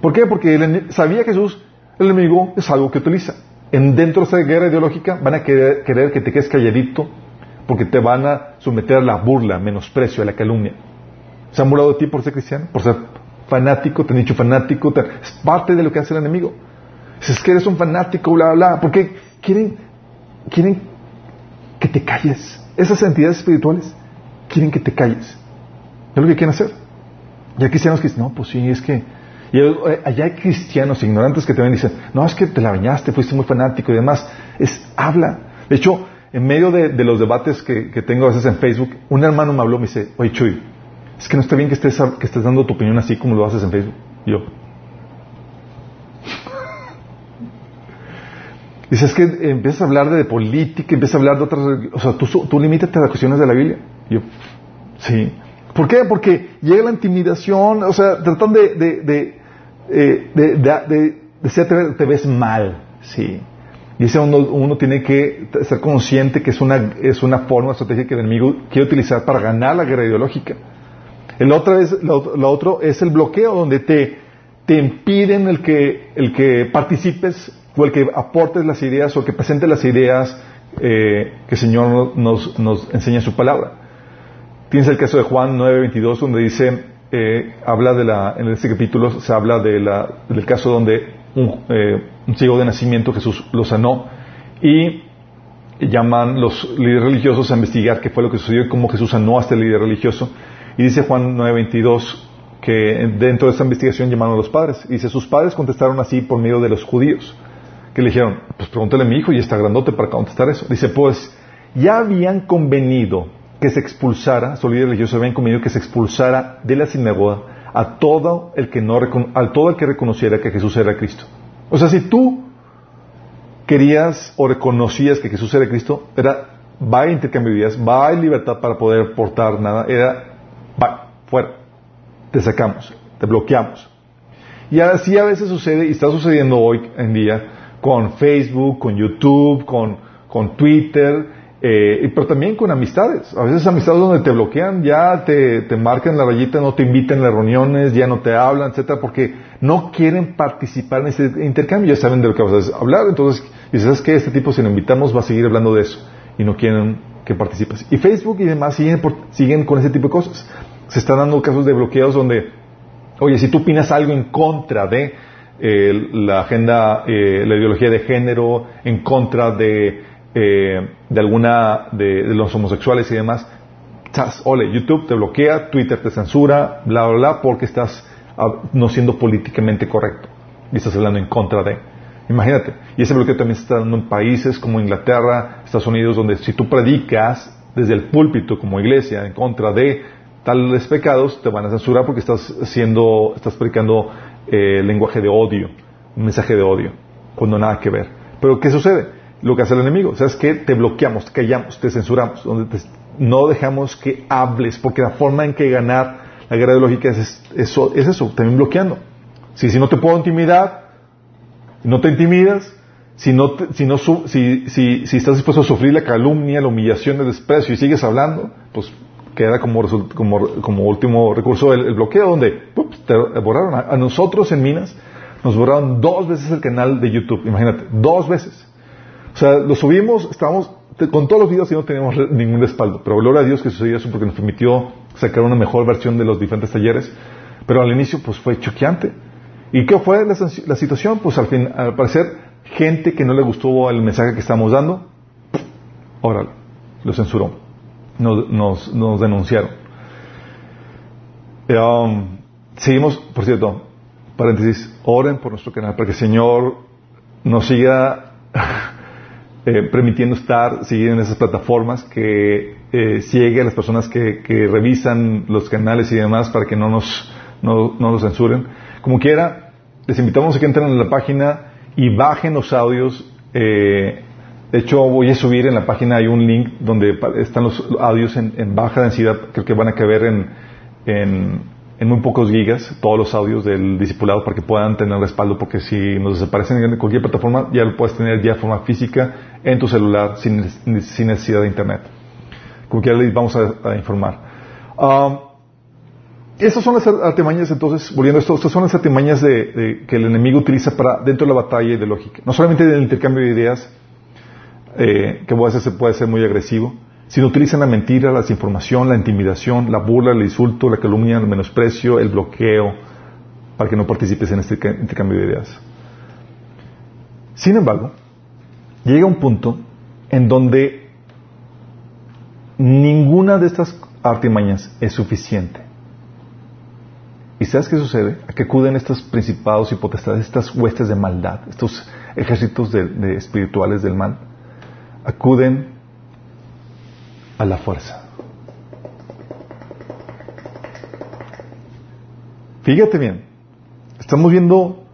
¿Por qué? Porque sabía Jesús, el enemigo es algo que utiliza. En, dentro de esa guerra ideológica van a querer, que te quedes calladito porque te van a someter a la burla, menosprecio, a la calumnia. ¿Se han burlado de ti por ser cristiano? ¿Por ser fanático? ¿Te han dicho fanático? Es parte de lo que hace el enemigo. Es que eres un fanático, bla, bla, bla. Porque quieren, quieren que te calles. Esas entidades espirituales quieren que te calles. Es lo que quieren hacer. Y hay cristianos que dicen, no, pues sí, es que y eh, allá hay cristianos ignorantes que también dicen, no, es que te la bañaste, fuiste muy fanático y demás. Es, habla. De hecho, en medio de, los debates que, tengo a veces en Facebook, un hermano me habló, me dice, oye Chuy, es que no está bien que estés, que estés dando tu opinión así como lo haces en Facebook. Y yo. Dice, es que empiezas a hablar de, política, empiezas a hablar de otras... O sea, tú, tú límite a las cuestiones de la Biblia. Y yo, sí. ¿Por qué? Porque llega la intimidación, o sea, tratan de eh, de, de, de, ser te, ves mal, sí. Y ese uno, uno, tiene que ser consciente que es una, es una forma, estrategia que el enemigo quiere utilizar para ganar la guerra ideológica. El otro es, lo, otro es el bloqueo, donde te, te impiden el que, el que participes o el que aportes las ideas o que presentes las ideas eh, que el Señor nos, nos enseña en su palabra. Tienes el caso de Juan 9:22, donde dice, eh, habla de la, en este capítulo se habla de la, del caso donde un, eh, un, ciego de nacimiento Jesús lo sanó y llaman los líderes religiosos a investigar qué fue lo que sucedió y cómo Jesús sanó a este líder religioso. Y dice Juan 9:22 que dentro de esa investigación llamaron a los padres. Y dice, sus padres contestaron así por medio de los judíos, que le dijeron, pues pregúntale a mi hijo y está grandote para contestar eso. Dice, pues ya habían convenido que se expulsara, su líder religioso habían convenido que se expulsara de la sinagoga a todo el que no a todo el que reconociera que Jesús era Cristo. O sea, si tú querías o reconocías que Jesús era Cristo, era va a intercambio de vidas, va a libertad para poder portar nada, era va, fuera, te sacamos, te bloqueamos. Y así a veces sucede, y está sucediendo hoy en día, con Facebook, con YouTube, con, con Twitter, eh, pero también con amistades. A veces amistades donde te bloquean, ya te, te marcan la rayita, no te invitan a las reuniones, ya no te hablan, etcétera, porque no quieren participar en ese intercambio, ya saben de lo que vas a hablar, entonces, y sabes que este tipo, si lo invitamos, va a seguir hablando de eso, y no quieren que participes. Y Facebook y demás siguen, siguen con ese tipo de cosas. Se están dando casos de bloqueos donde, oye, si tú opinas algo en contra de eh, la agenda, eh, la ideología de género, en contra de, eh, de alguna de, los homosexuales y demás, ole, YouTube te bloquea, Twitter te censura, bla, bla, bla, porque estás ah, no siendo políticamente correcto y estás hablando en contra de. Imagínate. Y ese bloqueo también se está dando en países como Inglaterra, Estados Unidos, donde si tú predicas desde el púlpito como iglesia en contra de tales pecados, te van a censurar porque estás haciendo, estás predicando eh, lenguaje de odio, un mensaje de odio, cuando nada que ver. Pero ¿qué sucede? Lo que hace el enemigo, ¿sabes qué? Te bloqueamos, te callamos, te censuramos, donde no dejamos que hables, porque la forma en que ganar la guerra ideológica es, eso, es eso, también bloqueando. Si, si no te puedo intimidar, no te intimidas, si, no si, no si, si, si, estás dispuesto a sufrir la calumnia, la humillación, el desprecio y sigues hablando, pues queda como, como, como último recurso el, bloqueo, donde te borraron. A, nosotros en Minas nos borraron dos veces el canal de YouTube, imagínate, dos veces. O sea, lo subimos, estábamos con todos los videos y no teníamos ningún respaldo, pero gloria a Dios que sucedió eso porque nos permitió sacar una mejor versión de los diferentes talleres, pero al inicio pues fue choqueante. ¿Y qué fue la, la situación? Pues al fin, al parecer, gente que no le gustó el mensaje que estamos dando, órale, lo censuró nos, nos, denunciaron. Um, seguimos, por cierto, paréntesis, oren por nuestro canal para que el Señor nos siga eh, permitiendo estar, seguir en esas plataformas, que eh, sigue a las personas que, que, revisan los canales y demás para que no nos, no, no nos censuren. Como quiera, les invitamos a que entren en la página y bajen los audios. Eh, de hecho, voy a subir en la página, hay un link donde están los audios en, baja densidad, creo que van a caber en, en, muy pocos gigas, todos los audios del discipulado para que puedan tener respaldo, porque si nos desaparecen en cualquier plataforma, ya lo puedes tener ya de forma física en tu celular sin, sin necesidad de internet. Como les vamos a, informar. Um, estas son las artimañas, entonces, volviendo a esto, estas son las artimañas de, que el enemigo utiliza para dentro de la batalla ideológica. No solamente del intercambio de ideas, eh, que a veces puede ser muy agresivo, sino utilizan la mentira, la desinformación, la intimidación, la burla, el insulto, la calumnia, el menosprecio, el bloqueo, para que no participes en este intercambio de ideas. Sin embargo, llega un punto en donde ninguna de estas artimañas es suficiente. ¿Y sabes qué sucede? A que acuden estos principados y potestades, estas huestes de maldad, estos ejércitos de espirituales del mal acuden a la fuerza. Fíjate bien, estamos viendo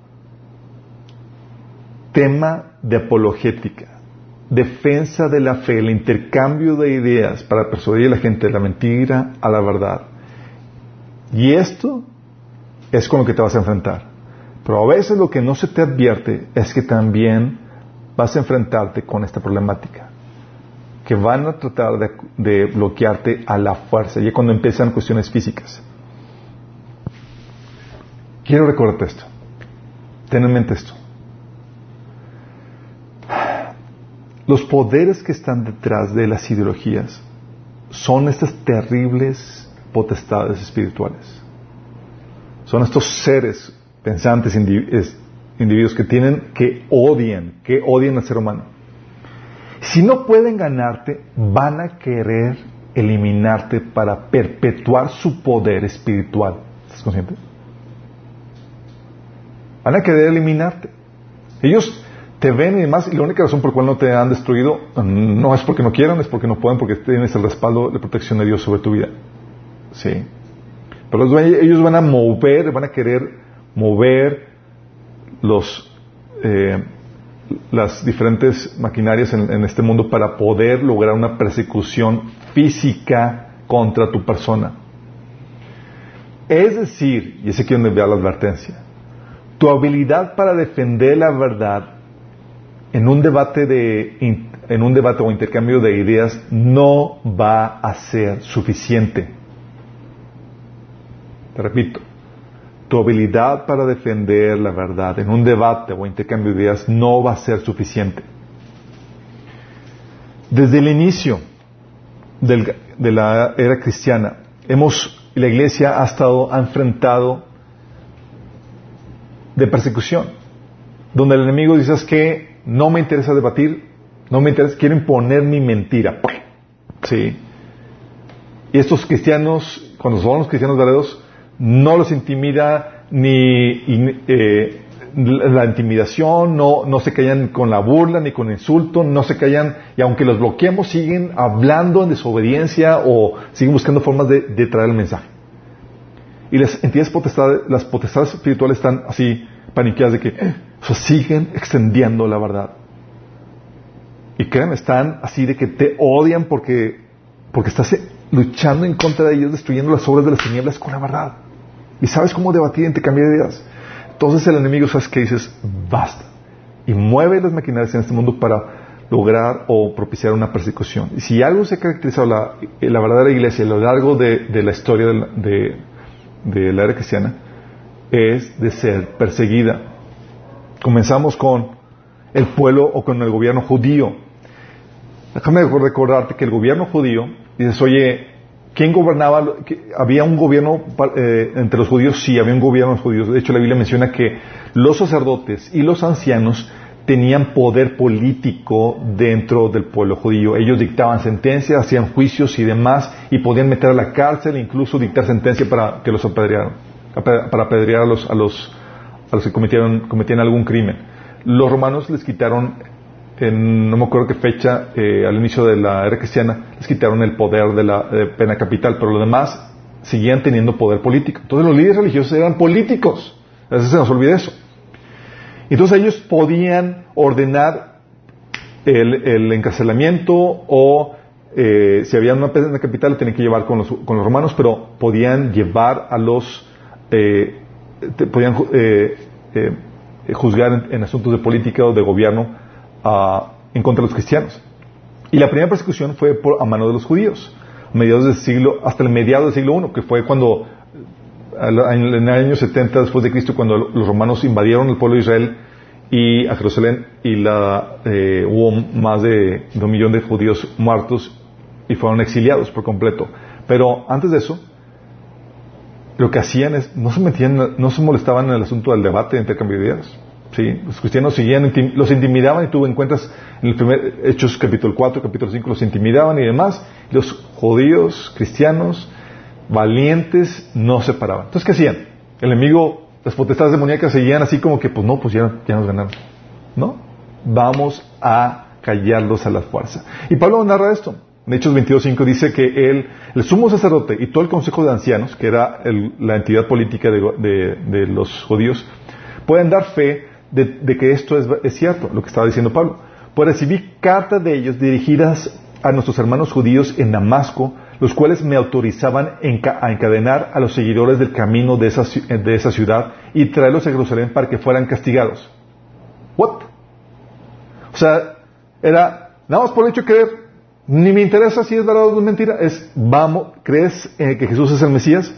tema de apologética, defensa de la fe, el intercambio de ideas para persuadir a la gente de la mentira a la verdad. Y esto es con lo que te vas a enfrentar. Pero a veces lo que no se te advierte es que también vas a enfrentarte con esta problemática. Que van a tratar de, bloquearte a la fuerza, ya cuando empiezan cuestiones físicas. Quiero recordarte esto. Ten en mente esto. Los poderes que están detrás de las ideologías son estas terribles potestades espirituales. Son estos seres pensantes, individuos que tienen, que odian, que odian al ser humano. Si no pueden ganarte, van a querer eliminarte para perpetuar su poder espiritual. ¿Estás consciente? Van a querer eliminarte. Ellos te ven y demás, y la única razón por la cual no te han destruido no es porque no quieran, es porque no pueden, porque tienes el respaldo de protección de Dios sobre tu vida. Sí. Pero ellos van a mover, van a querer mover los, eh, las diferentes maquinarias en, este mundo para poder lograr una persecución física contra tu persona. Es decir, y ese aquí donde vea la advertencia, tu habilidad para defender la verdad en un debate de en un debate o intercambio de ideas no va a ser suficiente. Te repito, tu habilidad para defender la verdad en un debate o intercambio de ideas no va a ser suficiente. Desde el inicio de la era cristiana, hemos, la iglesia ha estado, ha enfrentado de persecución, donde el enemigo dice que no me interesa debatir, no me interesa, quiero imponer mi mentira. Sí. Y estos cristianos, cuando son los cristianos verdaderos, no los intimida ni eh, la intimidación, no, no se callan con la burla ni con insulto, no se callan, y aunque los bloqueemos, siguen hablando en desobediencia o siguen buscando formas de, traer el mensaje. Y las entidades potestades, las potestades espirituales están así paniqueadas de que siguen extendiendo la verdad. Y créanme, están así de que te odian porque, porque estás luchando en contra de ellos, destruyendo las obras de las tinieblas con la verdad. Y sabes cómo debatir, intercambiar ideas. Entonces el enemigo, ¿sabes qué dices? Basta. Y mueve las maquinarias en este mundo para lograr o propiciar una persecución. Y si algo se ha caracterizado la, la verdadera iglesia a lo largo de, la historia de, de, la era cristiana, es de ser perseguida. Comenzamos con el pueblo o con el gobierno judío. Déjame recordarte que el gobierno judío, dices, oye, ¿Quién gobernaba? ¿Había un gobierno eh, entre los judíos? Sí, había un gobierno entre los judíos. De hecho, la Biblia menciona que los sacerdotes y los ancianos tenían poder político dentro del pueblo judío. Ellos dictaban sentencias, hacían juicios y demás, y podían meter a la cárcel e incluso dictar sentencia para que los apedrearan, para apedrear a los, a los, a los que cometieron, cometían algún crimen. Los romanos les quitaron en no me acuerdo qué fecha, eh, al inicio de la era cristiana, les quitaron el poder de la pena capital, pero los demás seguían teniendo poder político. Entonces los líderes religiosos eran políticos. A veces se nos olvida eso. Entonces ellos podían ordenar el, encarcelamiento o eh, si había una pena capital lo tenían que llevar con los, con los romanos, pero podían llevar a los, eh, podían juzgar en asuntos de política o de gobierno en contra de los cristianos. Y la primera persecución fue a mano de los judíos, mediados del siglo, hasta el mediado del siglo I, que fue cuando, en el año 70 después de Cristo, cuando los romanos invadieron el pueblo de Israel y a Jerusalén y la, eh, hubo más de, un millón de judíos muertos y fueron exiliados por completo. Pero antes de eso, lo que hacían es, no se metían, no se molestaban en el asunto del debate de intercambio de ideas. ¿Sí? Los cristianos seguían, los intimidaban y tuvo encuentras en el primer Hechos capítulo 4, capítulo 5, los intimidaban y demás. Los judíos, cristianos, valientes, no se paraban. Entonces, ¿qué hacían? El enemigo, las potestades demoníacas seguían así como que, pues no, pues ya, nos ganaron. ¿No? Vamos a callarlos a la fuerza. Y Pablo narra esto. En Hechos 22.5 dice que él, el sumo sacerdote y todo el consejo de ancianos, que era la entidad política de, de los judíos, pueden dar fe de, que esto es, cierto, lo que estaba diciendo Pablo. Pues recibí cartas de ellos dirigidas a nuestros hermanos judíos en Damasco, los cuales me autorizaban a encadenar a los seguidores del camino de esa, de esa ciudad y traerlos a Jerusalén para que fueran castigados. ¿What? O sea, era, nada más por el hecho creer, ni me interesa si es verdad o es mentira, es, vamos, ¿crees que Jesús es el Mesías?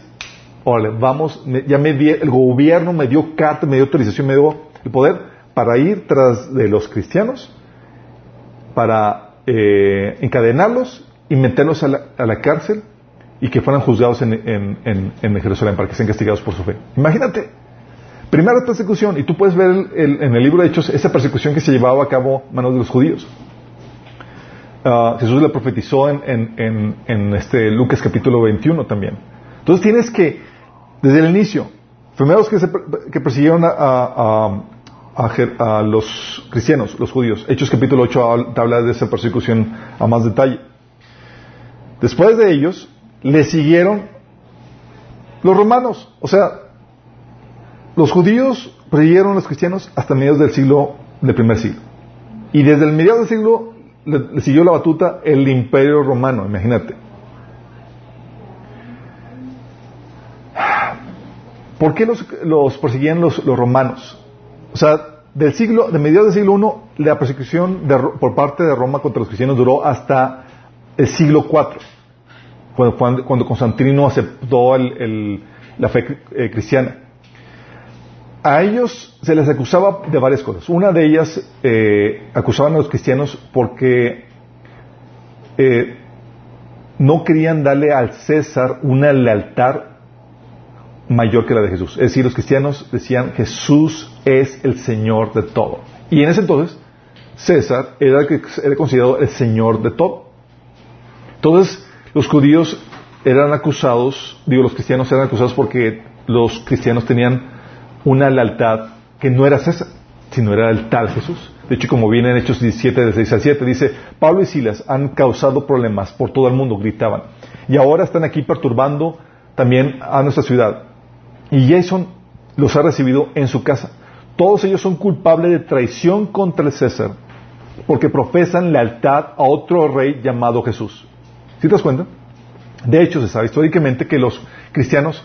Órale, vamos, ya me di, el gobierno me dio carta, me dio autorización, me dio el poder para ir tras de los cristianos, para eh, encadenarlos y meterlos a la, cárcel y que fueran juzgados en, en, Jerusalén para que sean castigados por su fe. Imagínate, primera persecución, y tú puedes ver en el libro de Hechos esa persecución que se llevaba a cabo a manos de los judíos. Ah, Jesús le profetizó en, en, este Lucas capítulo 21 también. Entonces tienes que, desde el inicio, primeros que, que persiguieron a, los cristianos, los judíos. Hechos capítulo 8 habla de esa persecución a más detalle. Después de ellos, le siguieron los romanos. O sea, los judíos creyeron a los cristianos hasta mediados del siglo, del primer siglo. Y desde el mediados del siglo le, siguió la batuta el imperio romano, imagínate. ¿Por qué los, los persiguían los, romanos? O sea, del siglo, de mediados del siglo I, la persecución por parte de Roma contra los cristianos duró hasta el siglo IV, cuando, cuando Constantino aceptó la fe eh, cristiana. A ellos se les acusaba de varias cosas. Una de ellas, eh, acusaban a los cristianos porque eh, no querían darle al César una lealtad mayor que la de Jesús. Es decir, los cristianos decían Jesús es el Señor de todo. Y en ese entonces, César era, era considerado el Señor de todo. Entonces, los judíos eran acusados, digo, los cristianos eran acusados porque los cristianos tenían una lealtad que no era César, sino era el tal Jesús. De hecho, como viene en Hechos 17, de 6 al 7, dice, Pablo y Silas han causado problemas por todo el mundo, gritaban, y ahora están aquí perturbando también a nuestra ciudad. Y Jason los ha recibido en su casa. Todos ellos son culpables de traición contra el César, porque profesan lealtad a otro rey llamado Jesús. ¿Sí te das cuenta? De hecho, se sabe históricamente que los cristianos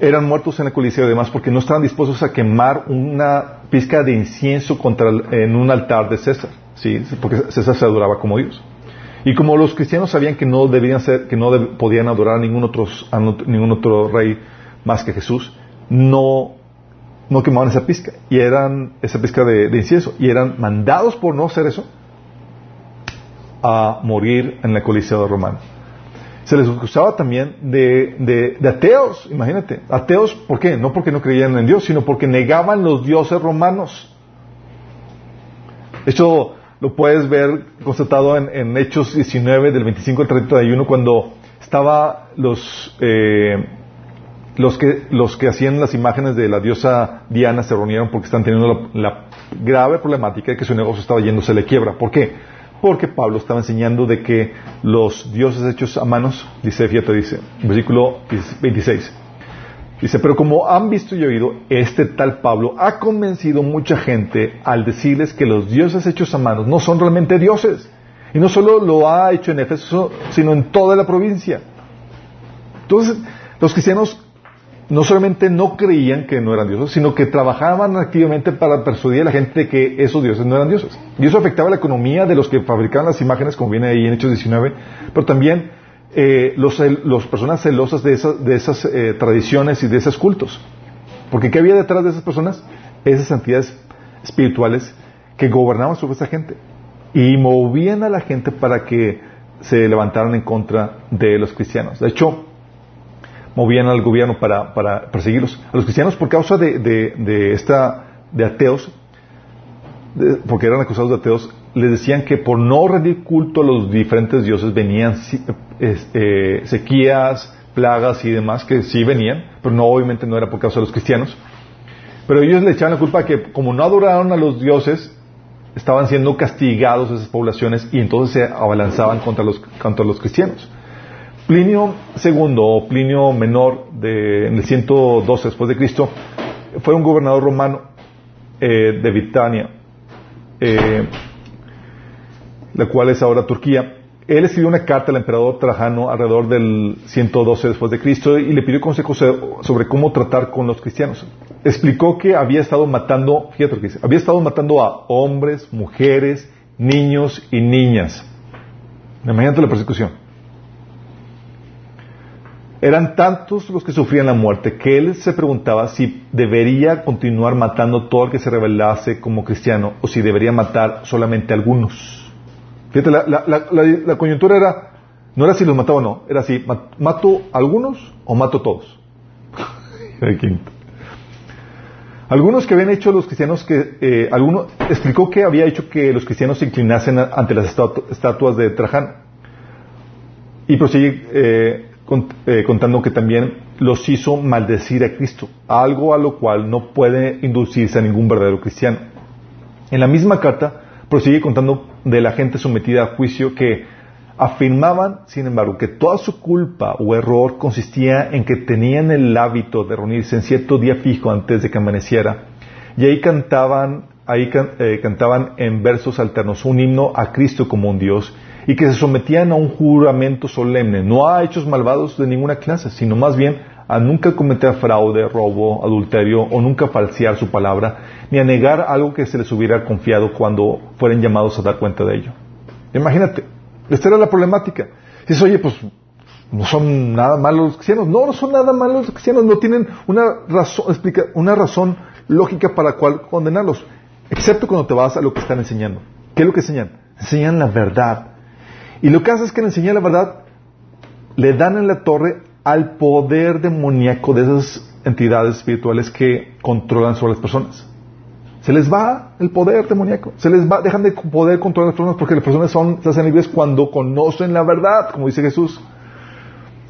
eran muertos en el Coliseo y demás porque no estaban dispuestos a quemar una pizca de incienso contra en un altar de César, ¿sí? porque César se adoraba como Dios. Y como los cristianos sabían que no debían ser, que no podían adorar a ningún otro, a ningún otro rey más que Jesús, no, no quemaban esa pizca, y eran, esa pizca de, incienso, y eran mandados por no hacer eso a morir en el Coliseo romano. Se les acusaba también de, de, ateos, imagínate. Ateos, ¿por qué? No porque no creían en Dios, sino porque negaban los dioses romanos. Esto lo puedes ver constatado en, en Hechos 19, del 25 al 31, cuando estaba los, eh, los, que, los que hacían las imágenes de la diosa Diana se reunieron porque están teniendo la, la grave problemática de que su negocio estaba yéndose le quiebra. ¿Por qué? porque Pablo estaba enseñando de que los dioses hechos a manos, dice, fíjate, dice, versículo 26, dice, pero como han visto y oído, este tal Pablo ha convencido mucha gente al decirles que los dioses hechos a manos no son realmente dioses. Y no solo lo ha hecho en Éfeso, sino en toda la provincia. Entonces, los cristianos no solamente no creían que no eran dioses, sino que trabajaban activamente para persuadir a la gente de que esos dioses no eran dioses. Y eso afectaba la economía de los que fabricaban las imágenes, como viene ahí en Hechos 19, pero también eh, los, personas celosas de, de esas eh, tradiciones y de esos cultos. Porque ¿qué había detrás de esas personas? Esas entidades espirituales que gobernaban sobre esa gente y movían a la gente para que se levantaran en contra de los cristianos. De hecho, movían al gobierno para, para perseguirlos. A los cristianos, por causa de, de, esta, de ateos, porque eran acusados de ateos, les decían que por no rendir culto a los diferentes dioses venían eh, sequías, plagas y demás, que sí venían, pero no obviamente no era por causa de los cristianos. Pero ellos le echaban la culpa que como no adoraron a los dioses, estaban siendo castigados esas poblaciones y entonces se abalanzaban contra los, contra los cristianos. Plinio II o Plinio Menor de, en el 112 después de Cristo fue un gobernador romano eh, de Britania, eh, la cual es ahora Turquía. Él escribió una carta al emperador Trajano alrededor del 112 después de Cristo y le pidió consejos sobre cómo tratar con los cristianos. Explicó que había estado matando, fíjate lo que dice, había estado matando a hombres, mujeres, niños y niñas. Imagínate la persecución. Eran tantos los que sufrían la muerte que él se preguntaba si debería continuar matando todo el que se rebelase como cristiano o si debería matar solamente a algunos. Fíjate, la, coyuntura era, no era si los mataba o no, era si mato a algunos o mato a todos. algunos que habían hecho los cristianos que, eh, alguno, explicó que había hecho que los cristianos se inclinasen ante las estatuas de Trajano. Y prosigue, eh, eh, contando que también los hizo maldecir a Cristo, algo a lo cual no puede inducirse a ningún verdadero cristiano. En la misma carta prosigue contando de la gente sometida a juicio que afirmaban, sin embargo, que toda su culpa o error consistía en que tenían el hábito de reunirse en cierto día fijo antes de que amaneciera y ahí cantaban, ahí eh, cantaban en versos alternos un himno a Cristo como un Dios y que se sometían a un juramento solemne, no a hechos malvados de ninguna clase, sino más bien a nunca cometer fraude, robo, adulterio o nunca falsear su palabra, ni a negar algo que se les hubiera confiado cuando fueran llamados a dar cuenta de ello. Imagínate, esta era la problemática. Dices, oye, pues no son nada malos los cristianos. No, no son nada malos los cristianos. No tienen una razón, explica, una razón lógica para cual condenarlos. Excepto cuando te vas a lo que están enseñando. ¿Qué es lo que enseñan? Enseñan la verdad. Y lo que hace es que al enseñar la verdad, le dan en la torre al poder demoníaco de esas entidades espirituales que controlan sobre las personas. Se les va el poder demoníaco. Se les va, dejan de poder controlar las personas porque las personas son, se hacen libres cuando conocen la verdad, como dice Jesús.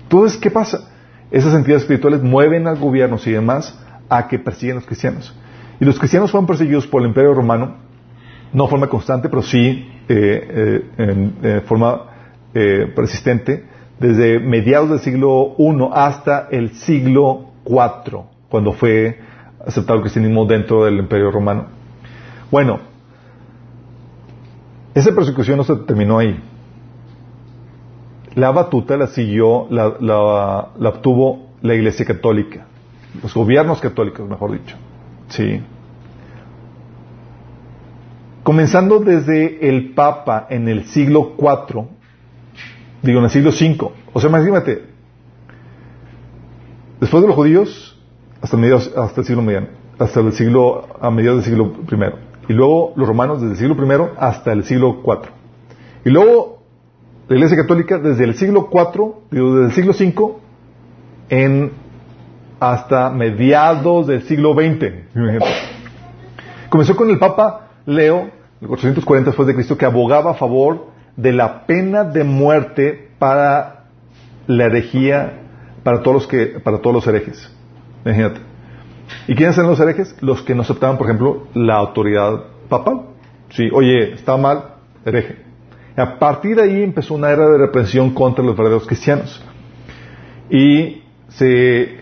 Entonces, ¿qué pasa? Esas entidades espirituales mueven al gobierno y demás a que persiguen a los cristianos. Y los cristianos fueron perseguidos por el Imperio Romano, no forma constante, pero sí eh, eh, en forma eh, persistente, desde mediados del siglo I hasta el siglo IV, cuando fue aceptado el cristianismo dentro del Imperio Romano. Bueno, esa persecución no se terminó ahí. La batuta la siguió, la, la, obtuvo la Iglesia Católica, los gobiernos católicos, mejor dicho. Sí. Comenzando desde el Papa en el siglo IV, digo en el siglo V, o sea, imagínate, después de los judíos, hasta, mediados, el siglo mediano, hasta el siglo, a mediados del siglo I. Y luego los romanos desde el siglo I hasta el siglo IV. Y luego la Iglesia Católica desde el siglo IV, desde el siglo V, en hasta mediados del siglo XX. Comenzó con el Papa Leo, el 440 después de Cristo, que abogaba a favor de la pena de muerte para la herejía, para todos los que, para todos los herejes. Imagínate. ¿Y quiénes eran los herejes? Los que no aceptaban, por ejemplo, la autoridad papal. Sí, oye, está mal, hereje. A partir de ahí empezó una era de represión contra los verdaderos cristianos. Y se,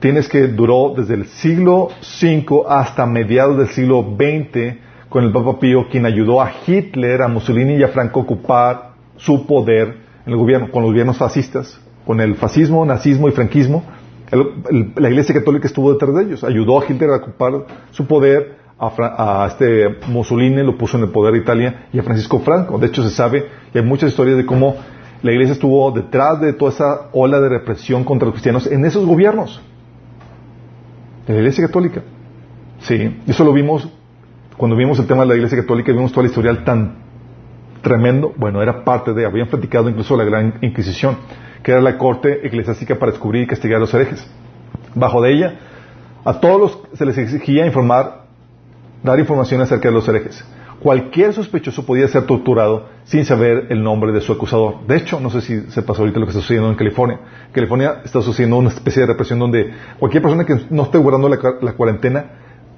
tienes que duró desde el siglo V hasta mediados del siglo XX con el Papa Pío, quien ayudó a Hitler, a Mussolini y a Franco a ocupar su poder en el gobierno, con los gobiernos fascistas, con el fascismo, nazismo y franquismo la Iglesia Católica estuvo detrás de ellos, ayudó a Hitler a ocupar su poder, a, este Mussolini lo puso en el poder de Italia y a Francisco Franco. De hecho, se sabe, y hay muchas historias de cómo la Iglesia estuvo detrás de toda esa ola de represión contra los cristianos en esos gobiernos. De la Iglesia Católica. Sí, eso lo vimos cuando vimos el tema de la Iglesia Católica, vimos todo el historial tan tremendo. Bueno, era parte de, habían platicado incluso la Gran Inquisición que era la corte eclesiástica para descubrir y castigar a los herejes. Bajo de ella, a todos los se les exigía informar, dar información acerca de los herejes. Cualquier sospechoso podía ser torturado sin saber el nombre de su acusador. De hecho, no sé si se pasó ahorita lo que está sucediendo en California. California está sucediendo una especie de represión donde cualquier persona que no esté guardando la, cuarentena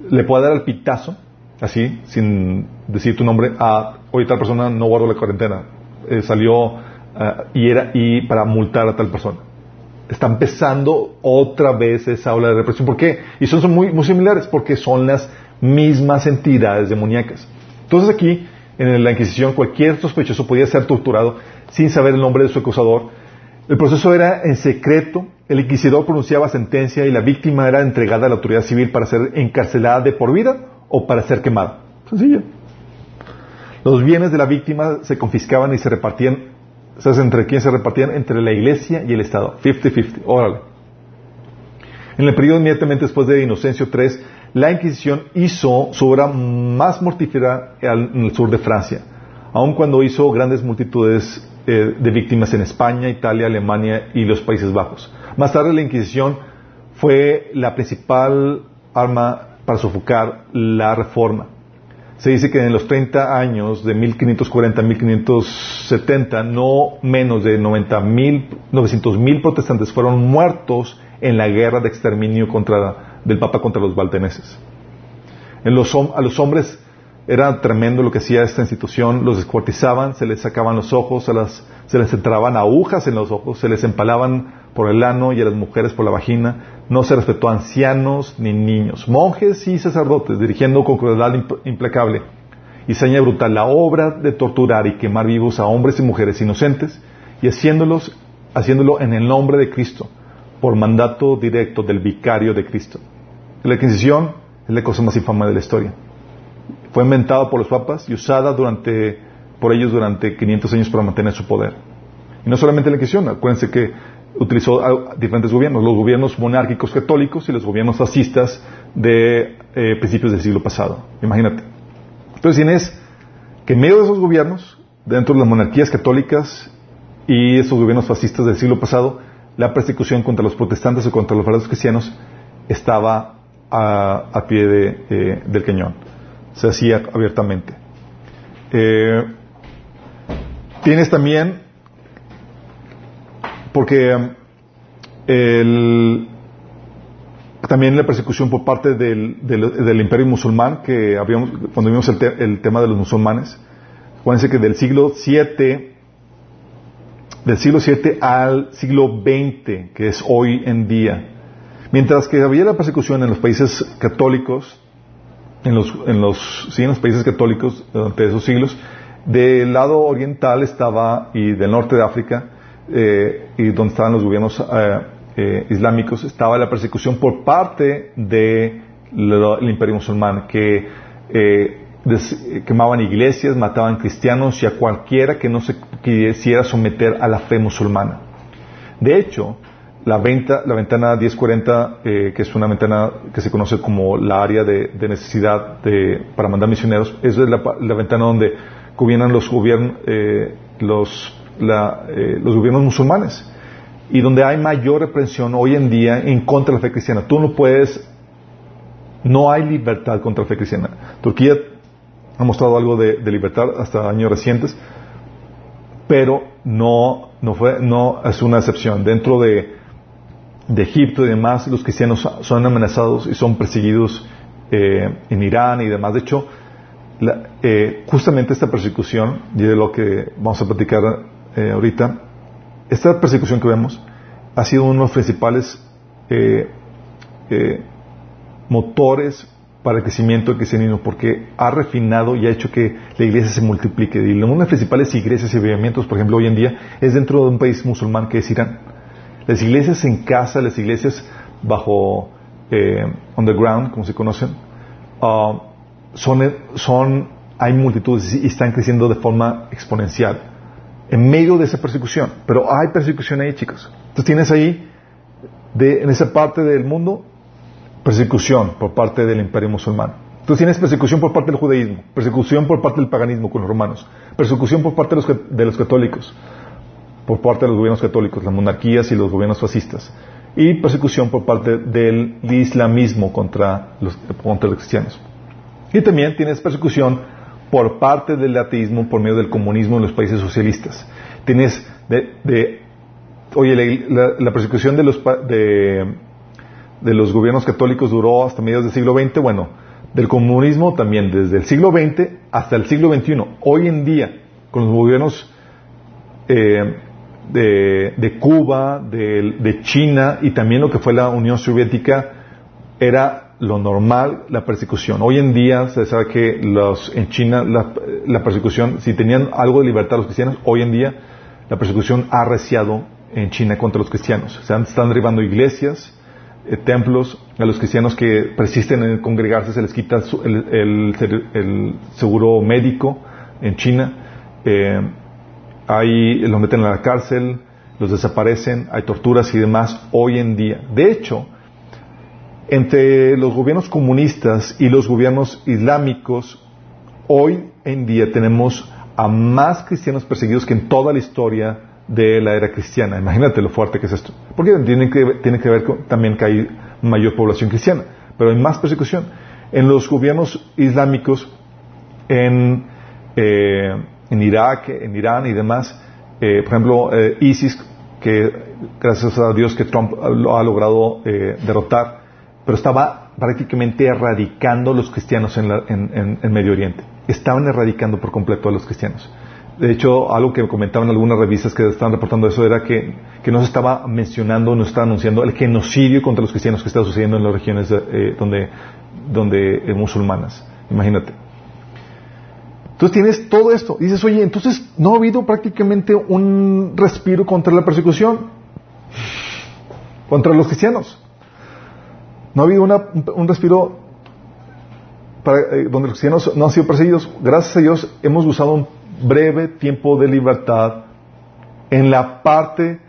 le pueda dar el pitazo, así, sin decir tu nombre, a, oye, tal persona no guardó la cuarentena. Eh, salió Ah, y, era, y para multar a tal persona. Está empezando otra vez esa ola de represión. ¿Por qué? Y son, son muy, muy similares porque son las mismas entidades demoníacas. Entonces aquí, en la Inquisición, cualquier sospechoso podía ser torturado sin saber el nombre de su acusador. El proceso era en secreto, el inquisidor pronunciaba sentencia y la víctima era entregada a la autoridad civil para ser encarcelada de por vida o para ser quemada. Sencillo. Los bienes de la víctima se confiscaban y se repartían ¿Sabes entre quién se repartían? Entre la iglesia y el Estado. 50-50. Órale. En el periodo inmediatamente después de Inocencio III, la Inquisición hizo su obra más mortífera en el sur de Francia, aun cuando hizo grandes multitudes eh, de víctimas en España, Italia, Alemania y los Países Bajos. Más tarde la Inquisición fue la principal arma para sofocar la reforma se dice que en los 30 años de 1540 a 1570, no menos de 90 mil, 900 mil protestantes fueron muertos en la guerra de exterminio contra, del Papa contra los valteneses. En los, a los hombres Era tremendo lo que hacía esta institución. Los descuartizaban, se les sacaban los ojos, se, se les entraban agujas en los ojos, se les empalaban por el ano y a las mujeres por la vagina. No se respetó a ancianos ni niños, monjes y sacerdotes, dirigiendo con crueldad implacable y saña brutal la obra de torturar y quemar vivos a hombres y mujeres inocentes y haciéndolos, haciéndolo en el nombre de Cristo, por mandato directo del vicario de Cristo. La Inquisición es la cosa más infame de la historia. Fue inventada por los papas y usada durante, por ellos durante 500 años para mantener su poder. Y no solamente la Inquisición, acuérdense que utilizó diferentes gobiernos, los gobiernos monárquicos católicos y los gobiernos fascistas de eh, principios del siglo pasado. Imagínate. Entonces tienes que en medio de esos gobiernos, dentro de las monarquías católicas y esos gobiernos fascistas del siglo pasado, la persecución contra los protestantes o contra los verdaderos cristianos estaba a, pie del cañón. Se hacía abiertamente. Eh, tienes también, porque también la persecución por parte del, imperio musulmán, que habíamos, cuando vimos el, tema de los musulmanes, acuérdense que del siglo 7 del siglo 7 al siglo 20, que es hoy en día, Mientras que había la persecución en los países católicos, en los, en los, sí, en los países católicos durante esos siglos, del lado oriental estaba, y del norte de África, eh, y donde estaban los gobiernos eh, eh, islámicos, estaba la persecución por parte del imperio musulmán, que quemaban iglesias, mataban cristianos y a cualquiera que no se quisiera someter a la fe musulmana. De hecho, la, venta, la ventana 1040, eh, que es una ventana que se conoce como la área de, necesidad para mandar misioneros, es la, ventana donde gobiernan los, gobiernos los, eh, los gobiernos musulmanes y donde hay mayor reprensión hoy en día en contra de la fe cristiana. Tú no puedes, no hay libertad contra la fe cristiana. Turquía ha mostrado algo de, libertad hasta años recientes, pero no, no, fue, no es una excepción. Dentro de de Egipto y demás, los cristianos son amenazados y son perseguidos eh, en Irán y demás. De hecho, eh, justamente esta persecución, y de lo que vamos a platicar eh, ahorita, esta persecución que vemos ha sido uno de los principales motores para el crecimiento del cristianismo, porque ha refinado y ha hecho que la iglesia se multiplique. Y una de las principales iglesias y movimientos, por ejemplo, hoy en día, es dentro de un país musulmán que es Irán. Las iglesias en casa, las iglesias bajo eh, underground, como se conocen, son, son, hay multitudes y están creciendo de forma exponencial en medio de esa persecución. Pero hay persecución ahí, chicos. Entonces tienes ahí, en esa parte del mundo, persecución por parte del imperio musulmán. Tú tienes persecución por parte del judaísmo, persecución por parte del paganismo con los romanos, persecución por parte de los, católicos, por parte de los gobiernos católicos, las monarquías y los gobiernos fascistas, y persecución por parte del islamismo contra contra los cristianos. Y también tienes persecución por parte del ateísmo por medio del comunismo en los países socialistas. Tienes de, oye, la, persecución de los, de, de los gobiernos católicos duró hasta mediados del siglo XX, bueno, del comunismo también desde el siglo XX hasta el siglo XXI. Hoy en día, con los gobiernos eh, de, Cuba, de, China y también lo que fue la Unión Soviética, era lo normal la persecución. Hoy en día se sabe que los, en China la, persecución, si tenían algo de libertad los cristianos, hoy en día la persecución ha arreciado en China contra los cristianos. Se están derribando iglesias, eh, templos, a los cristianos que persisten en congregarse se les quita el, seguro médico en China. Eh, hay, los meten en la cárcel, los desaparecen, hay torturas y demás hoy en día. De hecho, entre los gobiernos comunistas y los gobiernos islámicos, hoy en día tenemos a más cristianos perseguidos que en toda la historia de la era cristiana. Imagínate lo fuerte que es esto. Porque tiene que, ver con, también que hay mayor población cristiana, pero hay más persecución. En los gobiernos islámicos, en, eh, en Irak, en Irán y demás. Eh, por ejemplo, eh, ISIS, que gracias a Dios que Trump lo ha logrado derrotar, pero estaba prácticamente erradicando a los cristianos en, en, Medio Oriente. Estaban erradicando por completo a los cristianos. De hecho, algo que comentaban algunas revistas que estaban reportando eso era que, que no se estaba mencionando, no se estaba anunciando el genocidio contra los cristianos que está sucediendo en las regiones eh, donde, donde eh, musulmanas. Imagínate. Entonces tienes todo esto. dices, oye, entonces no ha habido prácticamente un respiro contra la persecución, contra los cristianos. No ha habido un respiro para, eh, donde los cristianos no han sido perseguidos. Gracias a Dios hemos usado un breve tiempo de libertad en la parte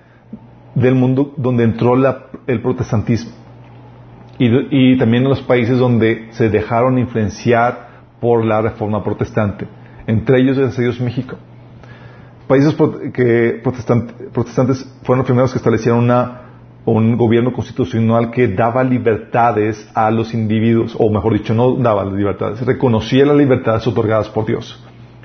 del mundo donde entró el protestantismo y, también en los países donde se dejaron influenciar por la reforma protestante entre ellos a Dios México. Países que protestantes fueron los primeros que establecieron un gobierno constitucional que daba libertades a los individuos, o mejor dicho, no daba libertades, reconocía las libertades otorgadas por Dios.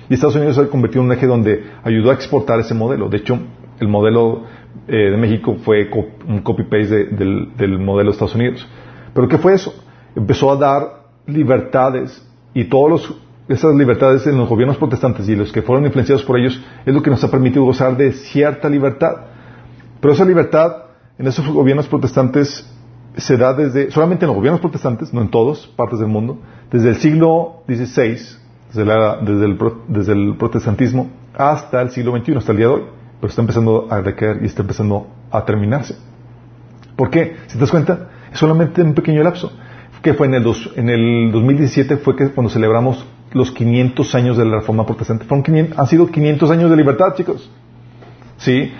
Y Estados Unidos se convirtió en un eje donde ayudó a exportar ese modelo. De hecho, el modelo eh, de México fue un copy-paste del, del modelo de Estados Unidos. ¿Pero qué fue eso? Empezó a dar libertades y todos los esas libertades en los gobiernos protestantes y los que fueron influenciados por ellos es lo que nos ha permitido gozar de cierta libertad. Pero esa libertad en esos gobiernos protestantes se da desde, solamente en los gobiernos protestantes, no en todas partes del mundo, desde el siglo XVI, desde, el, protestantismo, hasta el siglo XXI, hasta el día de hoy. Pero está empezando a decaer y está empezando a terminarse. ¿Por qué? Si te das cuenta, es solamente un pequeño lapso. Que fue en el, en el 2017 fue que cuando celebramos los 500 años de la Reforma Protestante. han sido 500 años de libertad, chicos. ¿Sí?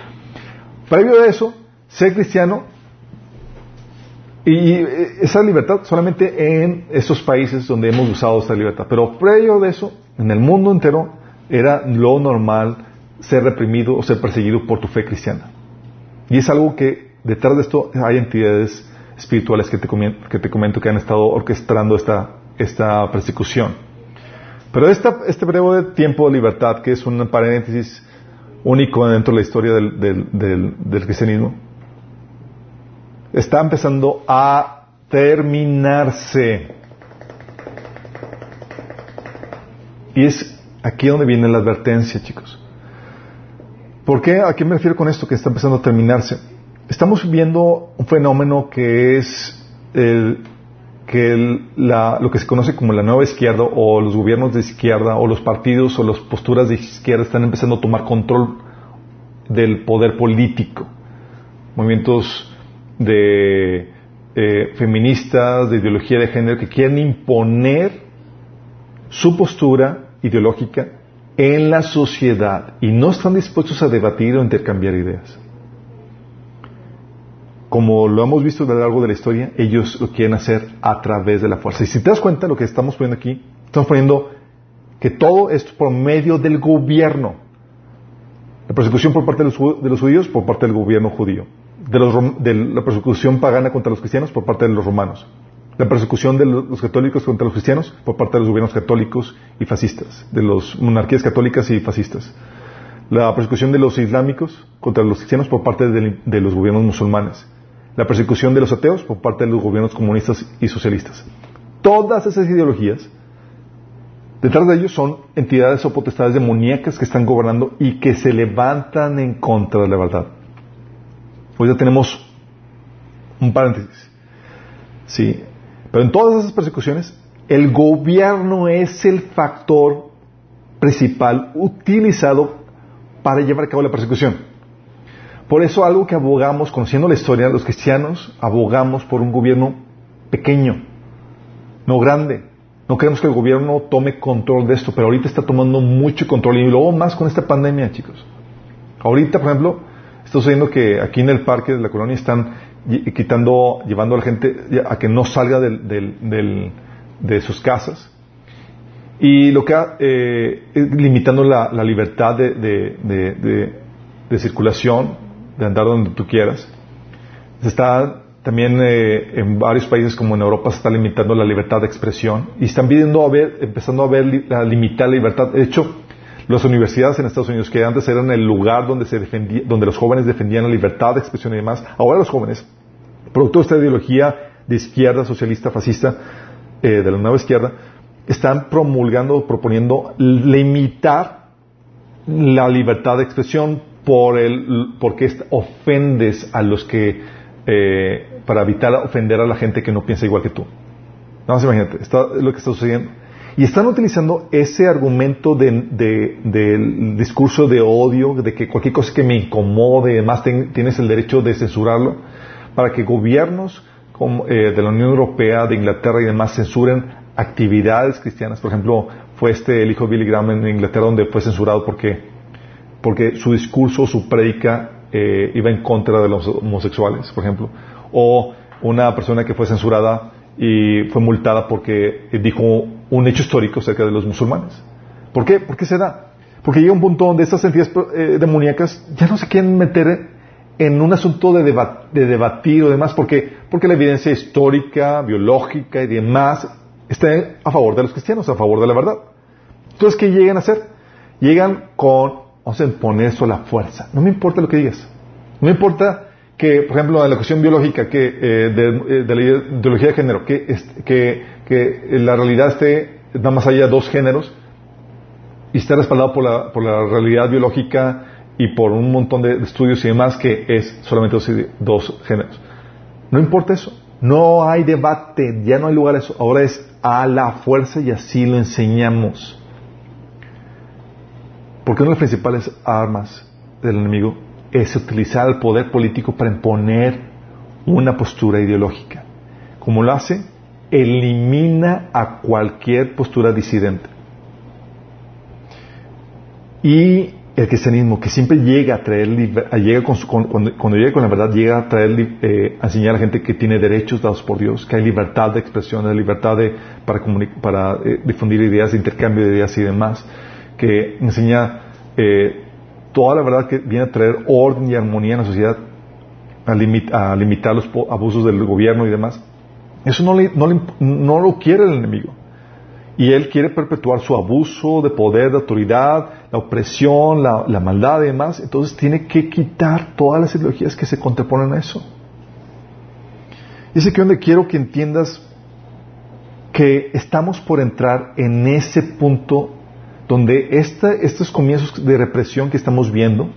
Previo a eso, ser cristiano y esa libertad solamente en esos países donde hemos usado esta libertad. Pero previo de eso, en el mundo entero, era lo normal ser reprimido o ser perseguido por tu fe cristiana. Y es algo que detrás de esto hay entidades espirituales que te, que te comento que han estado orquestando esta, esta persecución. Pero este breve tiempo de libertad, que es un paréntesis único dentro de la historia del, cristianismo, está empezando a terminarse. Y es aquí donde viene la advertencia, chicos. ¿Por qué? ¿A qué me refiero con esto que está empezando a terminarse? Estamos viviendo un fenómeno que es el que lo que se conoce como la nueva izquierda o los gobiernos de izquierda o los partidos o las posturas de izquierda están empezando a tomar control del poder político. Movimientos de eh, feministas, de ideología de género, que quieren imponer su postura ideológica en la sociedad y no están dispuestos a debatir o intercambiar ideas como lo hemos visto a lo largo de la historia, ellos lo quieren hacer a través de la fuerza. Y si te das cuenta, lo que estamos poniendo aquí, estamos poniendo que todo esto por medio del gobierno. La persecución por parte de los, judíos, por parte del gobierno judío. De, la persecución pagana contra los cristianos, por parte de los romanos. La persecución de los católicos contra los cristianos, por parte de los gobiernos católicos y fascistas, de las monarquías católicas y fascistas. La persecución de los islámicos contra los cristianos por parte de los gobiernos musulmanes la persecución de los ateos por parte de los gobiernos comunistas y socialistas. Todas esas ideologías, detrás de ellos son entidades o potestades demoníacas que están gobernando y que se levantan en contra de la verdad. Hoy ya tenemos un paréntesis. Sí. Pero en todas esas persecuciones, el gobierno es el factor principal utilizado para llevar a cabo la persecución. Por eso algo que abogamos, conociendo la historia, los cristianos abogamos por un gobierno pequeño, no grande. No queremos que el gobierno tome control de esto, pero ahorita está tomando mucho control y luego más con esta pandemia, chicos. Ahorita, por ejemplo, está sucediendo que aquí en el parque de la colonia están quitando, llevando a la gente a que no salga de sus casas y lo que eh, es limitando la, libertad de circulación de andar donde tú quieras. Se está también eh, en varios países como en Europa se está limitando la libertad de expresión y están viendo a ver, empezando a ver la limitar la libertad. De hecho, las universidades en Estados Unidos que antes eran el lugar donde se defendía, donde los jóvenes defendían la libertad de expresión y demás, ahora los jóvenes, producto de esta ideología de izquierda, socialista, fascista, eh, de la nueva izquierda, están promulgando, proponiendo limitar la libertad de expresión por el, porque ofendes a los que, eh, para evitar ofender a la gente que no piensa igual que tú. No, más imagínate, está, lo que está sucediendo. Y están utilizando ese argumento del discurso de odio, de que cualquier cosa que me incomode, además tienes el derecho de censurarlo, para que gobiernos como, eh, de la Unión Europea, de Inglaterra y demás censuren actividades cristianas. Por ejemplo, fue este el hijo de Billy Graham en Inglaterra donde fue censurado porque, porque su discurso, su predica eh, iba en contra de los homosexuales, por ejemplo. O una persona que fue censurada y fue multada porque dijo un hecho histórico acerca de los musulmanes. ¿Por qué? ¿Por qué se da? Porque llega un punto donde estas entidades eh, demoníacas ya no se quieren meter en un asunto de, de, debatir o demás, porque, porque la evidencia histórica, biológica y demás está a favor de los cristianos, a favor de la verdad. Entonces, ¿qué llegan a hacer? Llegan con, vamos a imponer eso a la fuerza. No me importa lo que digas. No me importa que, por ejemplo, en la cuestión biológica, que, eh, de, de, la ideología de género, que, que, que, la realidad esté nada más allá de dos géneros y esté respaldado por la, por la realidad biológica y por un montón de estudios y demás que es solamente dos, dos géneros. No importa eso. No hay debate, ya no hay lugar a eso. Ahora es a la fuerza y así lo enseñamos. Porque una de las principales armas del enemigo es utilizar el poder político para imponer una postura ideológica. Como lo hace, elimina a cualquier postura disidente. Y el cristianismo, que siempre llega a traer, llega con cuando, llega con la verdad, llega a traer, eh, a enseñar a la gente que tiene derechos dados por Dios, que hay libertad de expresión, hay libertad de, para, para eh, difundir ideas, de intercambio de ideas y demás, que enseña eh, toda la verdad que viene a traer orden y armonía en la sociedad, a, limitar los abusos del gobierno y demás. Eso no, lo quiere el enemigo. Y él quiere perpetuar su abuso de poder, de autoridad, la opresión, la, maldad y demás. Entonces tiene que quitar todas las ideologías que se contraponen a eso. Es aquí donde quiero que entiendas que estamos por entrar en ese punto donde estos comienzos de represión que estamos viendo,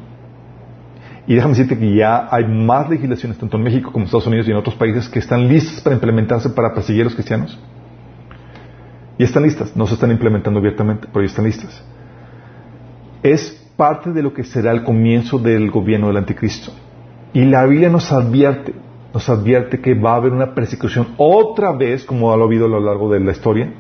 y déjame decirte que ya hay más legislaciones, tanto en México como en Estados Unidos y en otros países, que están listas para implementarse para perseguir a los cristianos. Y están listas, no se están implementando abiertamente, pero ya están listas. Es parte de lo que será el comienzo del gobierno del anticristo. Y la Biblia nos advierte, nos advierte que va a haber una persecución otra vez, como ha habido a lo largo de la historia,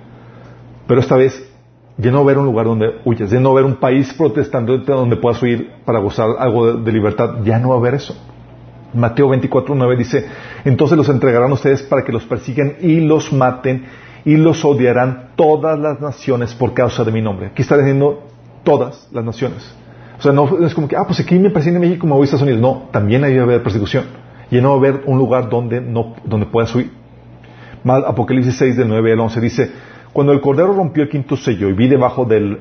pero esta vez ya no ver un lugar donde huyas, ya no ver un país protestando donde puedas huir para gozar algo de, libertad, ya no va a haber eso. Mateo 24, 9 dice, entonces los entregarán a ustedes para que los persigan y los maten y los odiarán todas las naciones por causa de mi nombre. Aquí está diciendo todas las naciones. O sea, no es como que, ah, pues aquí me persiguen en México, me voy a Estados Unidos. No, también ahí va a haber persecución. Y no va a haber un lugar donde, no, donde puedas huir. Apocalipsis 6, del 9 al 11 dice, cuando el Cordero rompió el quinto sello y vi debajo del,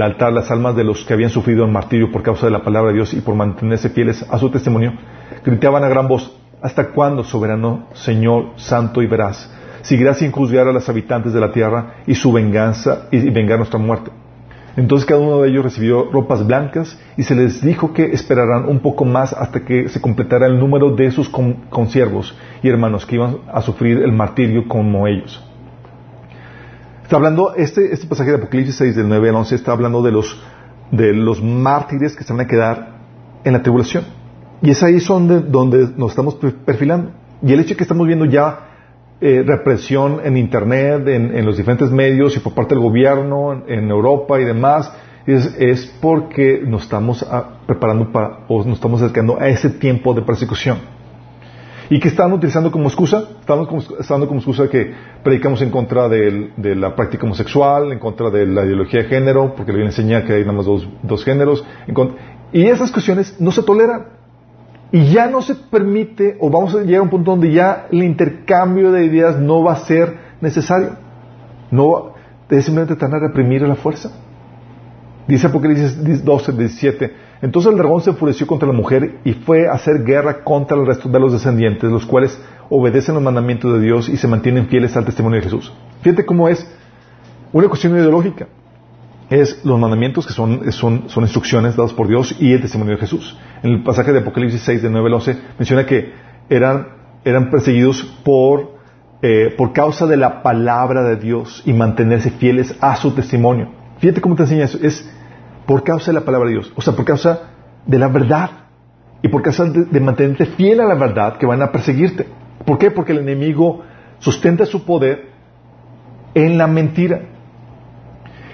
altar las almas de los que habían sufrido el martirio por causa de la palabra de Dios y por mantenerse fieles a su testimonio, gritaban a gran voz, ¿hasta cuándo, soberano Señor, santo y veraz, seguirás sin juzgar a los habitantes de la tierra y su venganza y vengar nuestra muerte? Entonces cada uno de ellos recibió ropas blancas y se les dijo que esperarán un poco más hasta que se completara el número de sus consiervos y hermanos que iban a sufrir el martirio como ellos. Está hablando, este, este pasaje de Apocalipsis 6 del 9 al 11 está hablando de los, de los mártires que se van a quedar en la tribulación. Y es ahí donde, donde nos estamos perfilando. Y el hecho de que estamos viendo ya eh, represión en Internet, en, los diferentes medios y por parte del gobierno en, Europa y demás, es, es porque nos estamos preparando para, o nos estamos acercando a ese tiempo de persecución. ¿Y qué están utilizando como excusa? Están usando como excusa que predicamos en contra de, la práctica homosexual, en contra de la ideología de género, porque le enseña que hay nada más dos, géneros. y esas cuestiones no se toleran. Y ya no se permite, o vamos a llegar a un punto donde ya el intercambio de ideas no va a ser necesario. No, es simplemente van a reprimir a la fuerza. Dice Apocalipsis 12, 17, Entonces el dragón se enfureció contra la mujer y fue a hacer guerra contra el resto de los descendientes, los cuales obedecen los mandamientos de Dios y se mantienen fieles al testimonio de Jesús. Fíjate cómo es una cuestión ideológica. Es los mandamientos que son, son, son instrucciones dadas por Dios y el testimonio de Jesús. En el pasaje de Apocalipsis 6, de 9 al 11, menciona que eran, eran perseguidos por, eh, por causa de la palabra de Dios y mantenerse fieles a su testimonio. Fíjate cómo te enseña eso. Es por causa de la palabra de Dios. O sea, por causa de la verdad. Y por causa de, mantenerte fiel a la verdad que van a perseguirte. ¿Por qué? Porque el enemigo sustenta su poder en la mentira.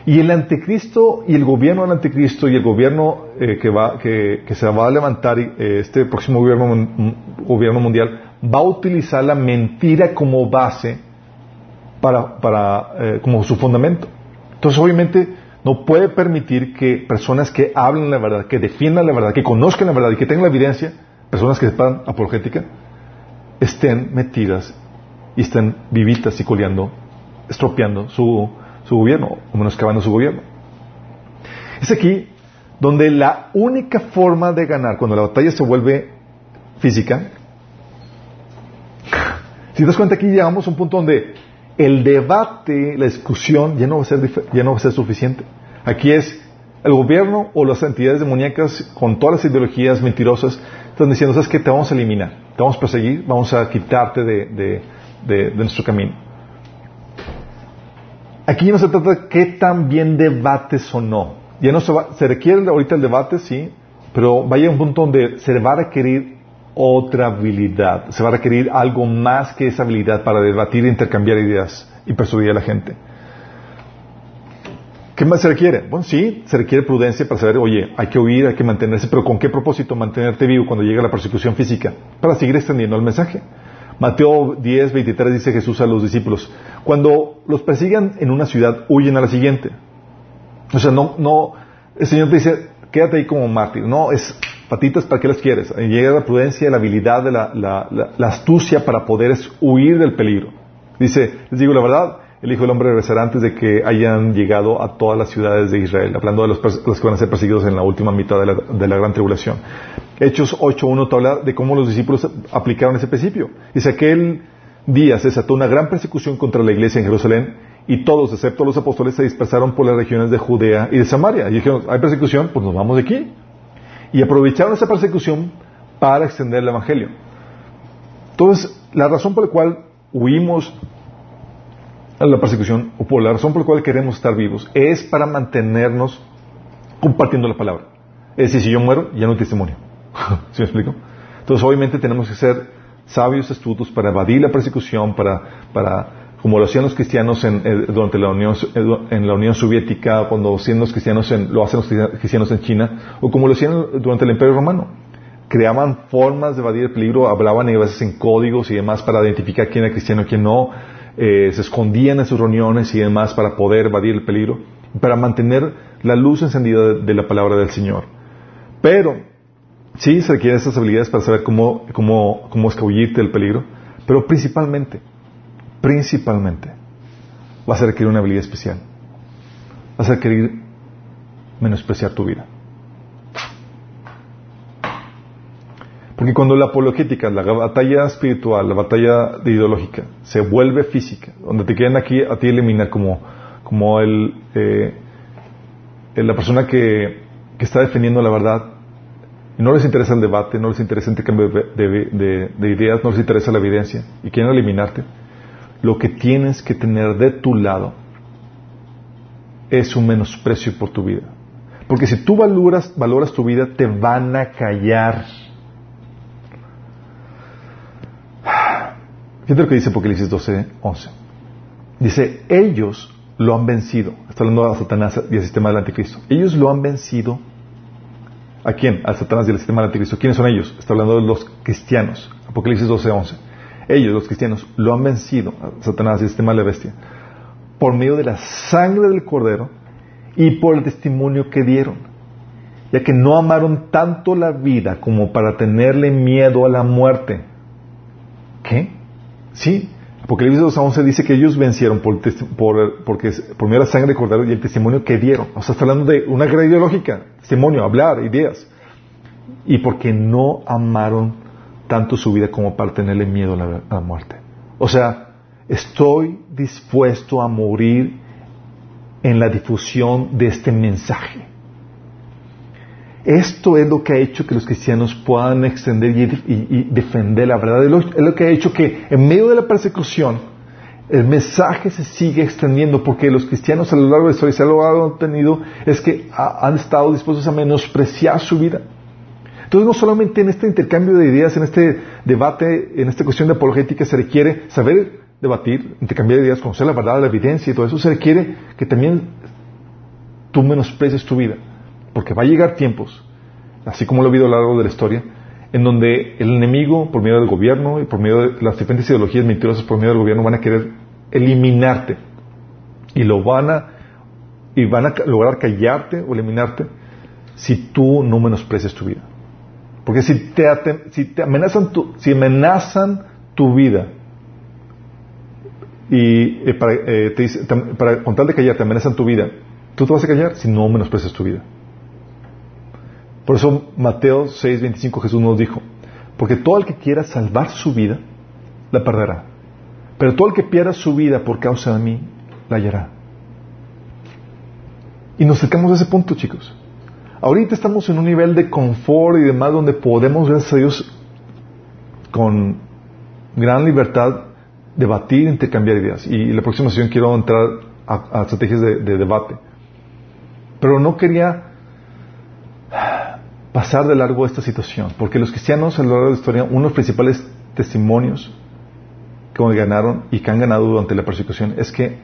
Y el anticristo y el gobierno del anticristo y el gobierno eh, que, va, que, se va a levantar, eh, este próximo gobierno, gobierno mundial, va a utilizar la mentira como base para, para eh, como su fundamento. Entonces, obviamente, no puede permitir que personas que hablen la verdad, que defiendan la verdad, que conozcan la verdad y que tengan la evidencia, personas que sepan apologética, estén metidas y estén vivitas y coleando, estropeando su, su gobierno, o menoscabando su gobierno. Es aquí donde la única forma de ganar, cuando la batalla se vuelve física, si te das cuenta aquí llegamos a un punto donde el debate, la discusión ya no va a ser, ya no va a ser suficiente. Aquí es el gobierno o las entidades demoníacas con todas las ideologías mentirosas están diciendo, ¿sabes qué? Te vamos a eliminar, te vamos a perseguir, vamos a quitarte de, de, nuestro camino. Aquí no se trata de qué tan bien debates o no. Ya no se, va, se requiere ahorita el debate, sí, pero vaya a un punto donde se va a requerir otra habilidad, se va a requerir algo más que esa habilidad para debatir intercambiar ideas y persuadir a la gente. ¿Qué más se requiere? Bueno, sí, se requiere prudencia para saber, oye, hay que huir, hay que mantenerse, pero ¿con qué propósito mantenerte vivo cuando llega la persecución física? Para seguir extendiendo el mensaje. Mateo 10, 23 dice Jesús a los discípulos, cuando los persigan en una ciudad, huyen a la siguiente. O sea, no, no, el Señor te dice, quédate ahí como mártir. No, es patitas, ¿para qué las quieres? Llega la prudencia, la habilidad, la, la, la astucia para poder huir del peligro. Dice, les digo la verdad, el Hijo del Hombre regresará antes de que hayan llegado a todas las ciudades de Israel, hablando de los, que van a ser perseguidos en la última mitad de la, gran tribulación. Hechos 8.1 te habla de cómo los discípulos aplicaron ese principio. Dice, aquel día se desató una gran persecución contra la iglesia en Jerusalén y todos, excepto los apóstoles, se dispersaron por las regiones de Judea y de Samaria. Y dijeron, hay persecución, pues nos vamos de aquí. Y aprovecharon esa persecución para extender el Evangelio. Entonces, la razón por la cual huimos la persecución o por la razón por la cual queremos estar vivos es para mantenernos compartiendo la palabra. Es decir, si yo muero, ya no hay testimonio. ¿Sí me explico? Entonces, obviamente tenemos que ser sabios, astutos para evadir la persecución, para, para como lo hacían los cristianos en, eh, durante la Unión, eh, en la Unión Soviética, cuando hacían los cristianos en, lo hacen los cristianos en China, o como lo hacían durante el Imperio Romano. Creaban formas de evadir el peligro, hablaban a veces en códigos y demás para identificar quién era cristiano y quién no eh, se escondían en sus reuniones y demás para poder evadir el peligro, para mantener la luz encendida de, la palabra del Señor. Pero, sí se requieren esas habilidades para saber cómo, cómo, cómo escabullirte del peligro, pero principalmente, principalmente, vas a requerir una habilidad especial. Vas a requerir menospreciar tu vida. Porque cuando la apologética, la batalla espiritual, la batalla ideológica, se vuelve física, donde te quieren aquí a ti eliminar como, como el, eh, la persona que, que, está defendiendo la verdad, no les interesa el debate, no les interesa el intercambio de, de ideas, no les interesa la evidencia, y quieren eliminarte, lo que tienes que tener de tu lado es un menosprecio por tu vida. Porque si tú valoras, valoras tu vida, te van a callar. Fíjate lo que dice Apocalipsis 12, 11. Dice, ellos lo han vencido. Está hablando de Satanás y el sistema del anticristo. Ellos lo han vencido. ¿A quién? Al Satanás y al sistema del anticristo. ¿Quiénes son ellos? Está hablando de los cristianos. Apocalipsis 12, 11. Ellos, los cristianos, lo han vencido, a Satanás y el sistema de la bestia, por medio de la sangre del cordero y por el testimonio que dieron. Ya que no amaron tanto la vida como para tenerle miedo a la muerte. ¿Qué? Sí, Apocalipsis 2.11 dice que ellos vencieron por, por, porque, por medio de la sangre de y el testimonio que dieron. O sea, está hablando de una guerra ideológica, testimonio, hablar, ideas. y porque no amaron tanto su vida como para tenerle miedo a la muerte. O sea, estoy dispuesto a morir en la difusión de este mensaje. Esto es lo que ha hecho que los cristianos puedan extender y, defender la verdad. Es lo, que ha hecho que en medio de la persecución el mensaje se sigue extendiendo porque los cristianos a lo largo de la historia lo han tenido es que han estado dispuestos a menospreciar su vida. Entonces no solamente en este intercambio de ideas, en este debate, en esta cuestión de apologética se requiere saber debatir, intercambiar ideas, conocer la verdad, la evidencia y todo eso, se requiere que también tú menosprecies tu vida. Porque va a llegar tiempos, así como lo he visto a lo largo de la historia, en donde el enemigo, por medio del gobierno y por medio de las diferentes ideologías mentirosas por medio del gobierno, van a querer eliminarte. Y lo van a, y van a lograr callarte o eliminarte si tú no menosprecias tu vida. Porque si te, si te amenazan tu, si amenazan tu vida y eh, para, eh, te para, con tal de callar te amenazan tu vida, tú te vas a callar si no menosprecias tu vida. Por eso Mateo 6:25 Jesús nos dijo, porque todo el que quiera salvar su vida, la perderá. Pero todo el que pierda su vida por causa de mí, la hallará. Y nos acercamos a ese punto, chicos. Ahorita estamos en un nivel de confort y demás donde podemos, gracias a Dios, con gran libertad, debatir, intercambiar ideas. Y la próxima sesión quiero entrar a, estrategias de, debate. Pero no quería pasar de largo esta situación, porque los cristianos a lo largo de la historia, uno de los principales testimonios que ganaron y que han ganado durante la persecución es que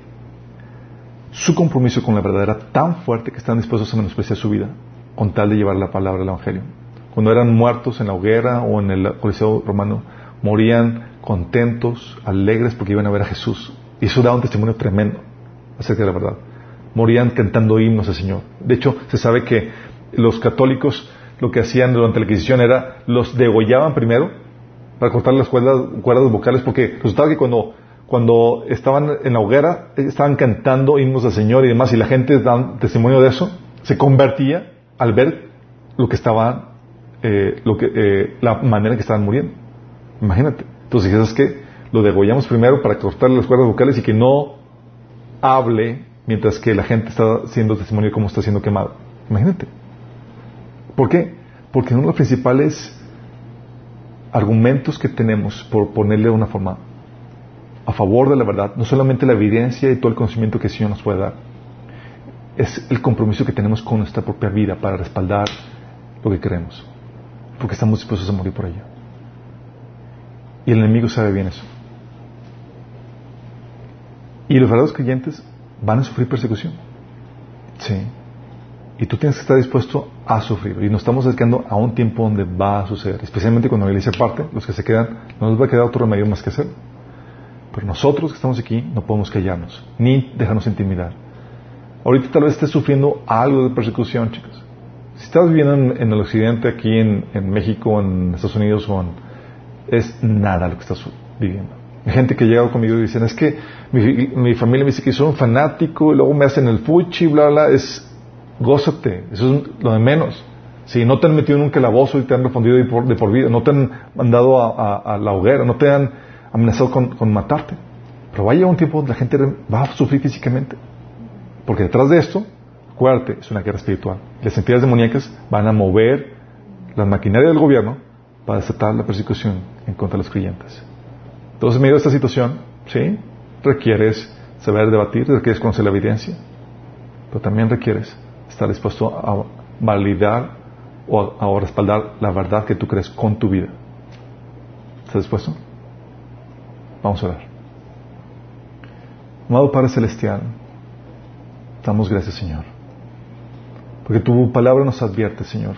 su compromiso con la verdad era tan fuerte que están dispuestos a menospreciar su vida con tal de llevar la palabra del Evangelio. Cuando eran muertos en la hoguera o en el Coliseo romano, morían contentos, alegres porque iban a ver a Jesús. Y eso da un testimonio tremendo acerca de la verdad. Morían cantando himnos al Señor. De hecho, se sabe que los católicos lo que hacían durante la Inquisición era los degollaban primero para cortar las cuerdas, cuerdas vocales porque resultaba que cuando, cuando estaban en la hoguera estaban cantando himnos al Señor y demás y la gente da testimonio de eso, se convertía al ver lo que estaba, eh, lo que, eh, la manera en que estaban muriendo. Imagínate. Entonces, ¿sabes que Lo degollamos primero para cortarle las cuerdas vocales y que no hable mientras que la gente está siendo testimonio de cómo está siendo quemado. Imagínate. ¿Por qué? Porque uno de los principales argumentos que tenemos, por ponerle de una forma, a favor de la verdad, no solamente la evidencia y todo el conocimiento que el Señor nos puede dar, es el compromiso que tenemos con nuestra propia vida para respaldar lo que creemos, porque estamos dispuestos a morir por ello. Y el enemigo sabe bien eso. Y los verdaderos creyentes van a sufrir persecución. Sí. Y tú tienes que estar dispuesto a sufrir. Y nos estamos acercando a un tiempo donde va a suceder. Especialmente cuando la iglesia parte, los que se quedan, no nos va a quedar otro remedio más que hacer. Pero nosotros que estamos aquí no podemos callarnos, ni dejarnos intimidar. Ahorita tal vez estés sufriendo algo de persecución, chicos. Si estás viviendo en, el occidente, aquí en, en México, en Estados Unidos o en es nada lo que estás viviendo. Hay gente que ha llegado conmigo y dicen, es que mi, familia me dice que soy un fanático y luego me hacen el fuchi, bla, bla, es, gózate, eso es lo de menos. Si no te han metido en un calabozo y te han respondido de por, vida, no te han mandado a, la hoguera, no te han amenazado con, matarte. Pero va a llegar un tiempo donde la gente va a sufrir físicamente. Porque detrás de esto, acuérdate, es una guerra espiritual. Las entidades demoníacas van a mover las maquinarias del gobierno para desatar la persecución en contra de los creyentes. Entonces, en medio esta situación, ¿sí? Requieres saber debatir, requieres conocer la evidencia, pero también requieres estar dispuesto a validar o a, respaldar la verdad que tú crees con tu vida. ¿Estás dispuesto? Vamos a ver. Amado Padre Celestial, damos gracias, Señor, porque tu palabra nos advierte, Señor,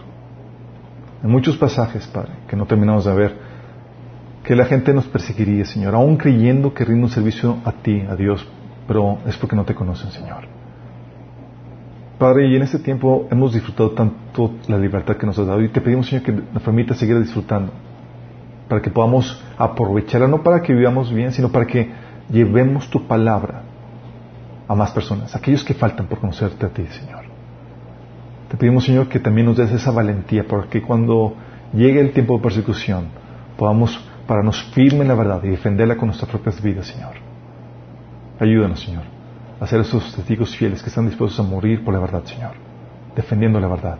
en muchos pasajes, Padre, que no terminamos de ver, que la gente nos perseguiría, Señor, aún creyendo que rinde un servicio a ti, a Dios, pero es porque no te conocen, Señor. Padre, y en este tiempo hemos disfrutado tanto la libertad que nos has dado y te pedimos, Señor, que nos permita seguir disfrutando, para que podamos aprovecharla, no para que vivamos bien, sino para que llevemos tu palabra a más personas, aquellos que faltan por conocerte a ti, Señor. Te pedimos, Señor, que también nos des esa valentía para que cuando llegue el tiempo de persecución podamos pararnos firme en la verdad y defenderla con nuestras propias vidas, Señor. Ayúdanos, Señor, a ser esos testigos fieles que están dispuestos a morir por la verdad, Señor, defendiendo la verdad.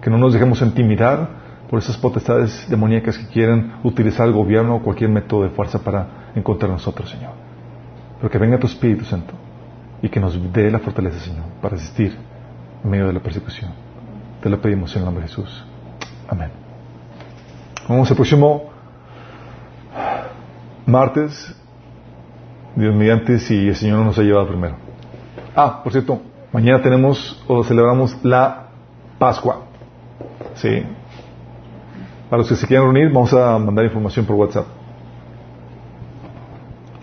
Que no nos dejemos intimidar por esas potestades demoníacas que quieren utilizar el gobierno o cualquier método de fuerza para encontrar a nosotros, Señor. Pero que venga tu Espíritu Santo y que nos dé la fortaleza, Señor, para resistir en medio de la persecución. Te lo pedimos en el nombre de Jesús. Amén. Vamos al próximo martes, Dios mediante, si el Señor no nos ha llevado primero. Ah, por cierto, mañana tenemos o celebramos la Pascua. Sí. Para los que se quieran reunir, vamos a mandar información por WhatsApp.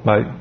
Bye.